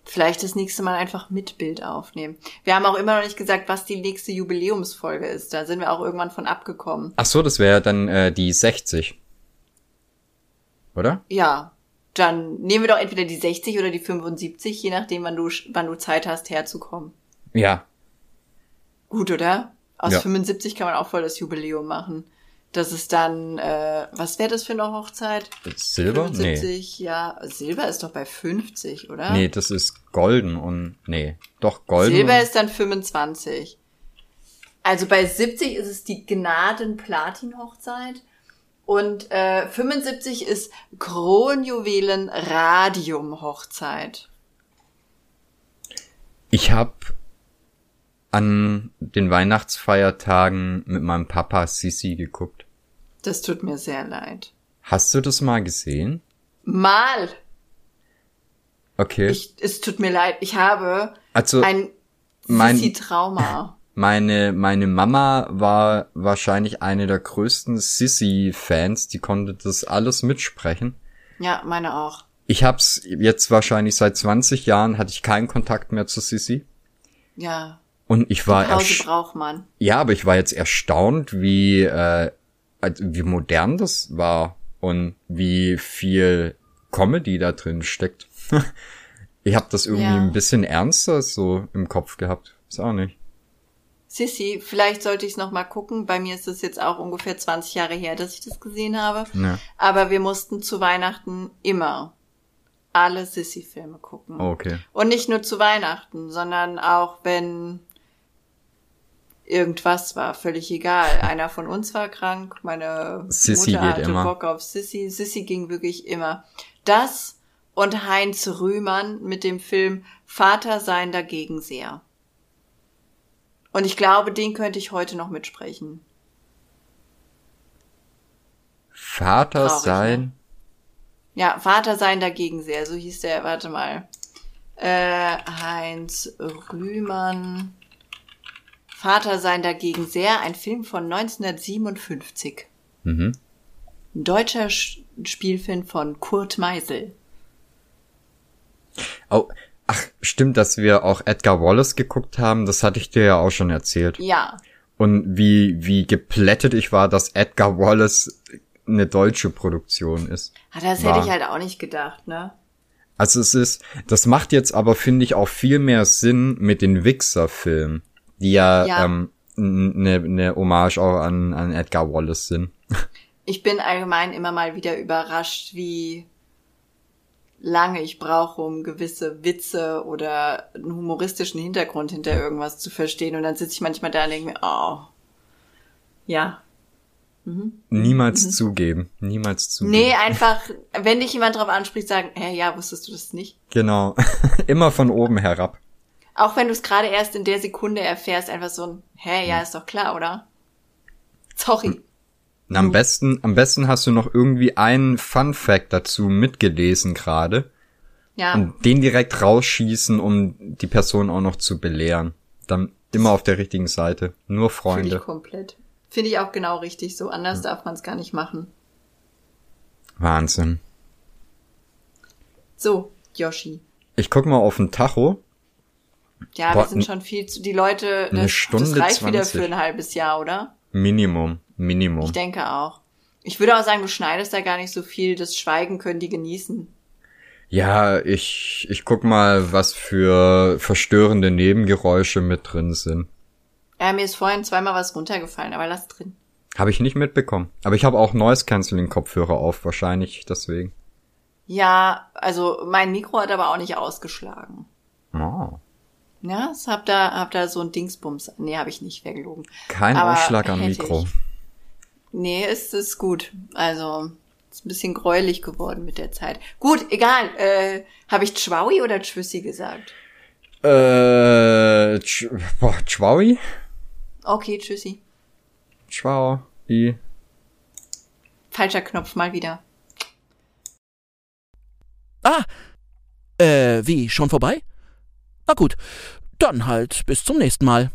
Vielleicht das nächste Mal einfach mit Bild aufnehmen. Wir haben auch immer noch nicht gesagt, was die nächste Jubiläumsfolge ist. Da sind wir auch irgendwann von abgekommen. Ach so, das wäre dann äh, die 60. Oder? Ja. Dann nehmen wir doch entweder die 60 oder die 75, je nachdem, wann du, wann du Zeit hast, herzukommen. Ja. Gut, oder? Aus Ja. 75 kann man auch voll das Jubiläum machen. Das ist dann, äh, was wäre das für eine Hochzeit? Silber? Nee. 75, ja. Silber ist doch bei 50, oder? Nee, das ist golden und nee, doch golden. Silber ist dann 25. Also bei 70 ist es die Gnaden-Platin-Hochzeit. Und äh, 75 ist Kronjuwelen Radium Hochzeit. Ich habe an den Weihnachtsfeiertagen mit meinem Papa Sisi geguckt. Das tut mir sehr leid. Hast du das mal gesehen? Mal. Okay. Ich, es tut mir leid. Ich habe also ein mein- Sissi-Trauma. meine meine Mama war wahrscheinlich eine der größten Sissy-Fans. Die konnte das alles mitsprechen. Ja, meine auch. Ich hab's jetzt wahrscheinlich seit 20 Jahren hatte ich keinen Kontakt mehr zu Sissy. Ja. Und ich war Pause braucht man. Ja, aber ich war jetzt erstaunt, wie, äh, also wie modern das war und wie viel Comedy da drin steckt. ich habe das irgendwie Ja. ein bisschen ernster so im Kopf gehabt. Ist auch nicht. Sissy, vielleicht sollte ich es noch mal gucken. Bei mir ist es jetzt auch ungefähr 20 Jahre her, dass ich das gesehen habe. Ja. Aber wir mussten zu Weihnachten immer alle Sissy-Filme gucken. Okay. Und nicht nur zu Weihnachten, sondern auch wenn irgendwas war, völlig egal. Einer von uns war krank, meine Sissy Mutter hatte immer. Bock auf Sissy. Sissy ging wirklich immer. Das und Heinz Rühmann mit dem Film Vater sein dagegen sehr. Und ich glaube, den könnte ich heute noch mitsprechen. Vater Traurig, sein. ne? Ja, Vater sein dagegen sehr, so hieß der, warte mal. Äh, Heinz Rühmann. Vater sein dagegen sehr, ein Film von 1957. Mhm. Ein deutscher Sch Spielfilm von Kurt Meisel. Oh, ach, stimmt, dass wir auch Edgar Wallace geguckt haben. Das hatte ich dir ja auch schon erzählt. Ja, Und wie, wie geplättet ich war, dass Edgar Wallace eine deutsche Produktion ist. Ah, das War. hätte ich halt auch nicht gedacht, ne? Also es ist, das macht jetzt aber, finde ich, auch viel mehr Sinn mit den Wixer-Filmen, die ja, Ja. ähm, eine ne Hommage auch an, an Edgar Wallace sind. Ich bin allgemein immer mal wieder überrascht, wie lange ich brauche, um gewisse Witze oder einen humoristischen Hintergrund hinter irgendwas zu verstehen. Und dann sitze ich manchmal da und denke mir, oh, ja. Niemals zugeben. Niemals zugeben. Mhm. Nee, einfach, wenn dich jemand drauf anspricht, sagen, hä, ja, wusstest du das nicht? Genau. Immer von oben herab. Auch wenn du es gerade erst in der Sekunde erfährst, einfach so ein, hä, ja, ist doch klar, oder? Sorry. Und am besten, am besten hast du noch irgendwie einen Fun Fact dazu mitgelesen gerade Ja, und den direkt rausschießen, um die Person auch noch zu belehren. Dann immer auf der richtigen Seite. Nur finde Freunde. ich komplett. Finde ich auch genau richtig. So anders darf man es gar nicht machen. Wahnsinn. So, Yoshi. Ich guck mal auf den Tacho. Ja, Boah, wir sind schon viel zu. Die Leute, eine das, Stunde das reicht wieder 20. für ein halbes Jahr, oder? Minimum. Minimum. Ich denke auch. Ich würde auch sagen, du schneidest da gar nicht so viel. Das Schweigen können die genießen. Ja, ich, ich guck mal, was für verstörende Nebengeräusche mit drin sind. Ja, mir ist vorhin zweimal was runtergefallen, aber lass drin. Habe ich nicht mitbekommen. Aber ich habe auch Noise Cancelling Kopfhörer auf, wahrscheinlich deswegen. Ja, also mein Mikro hat aber auch nicht ausgeschlagen. Oh. Ja, ich hab da, hab da so ein Dingsbums. Nee, habe ich nicht vergelogen. Kein Aber Ausschlag am Mikro. ich. Nee, ist, ist gut. Also, ist ein bisschen gräulich geworden mit der Zeit. Gut, egal. Äh, habe ich Schwaui oder Tschüssi gesagt? Äh, boah, Chwaui? Okay, Tschüssi. I. Falscher Knopf mal wieder. Ah, äh, wie, schon vorbei? Na gut, dann halt bis zum nächsten Mal.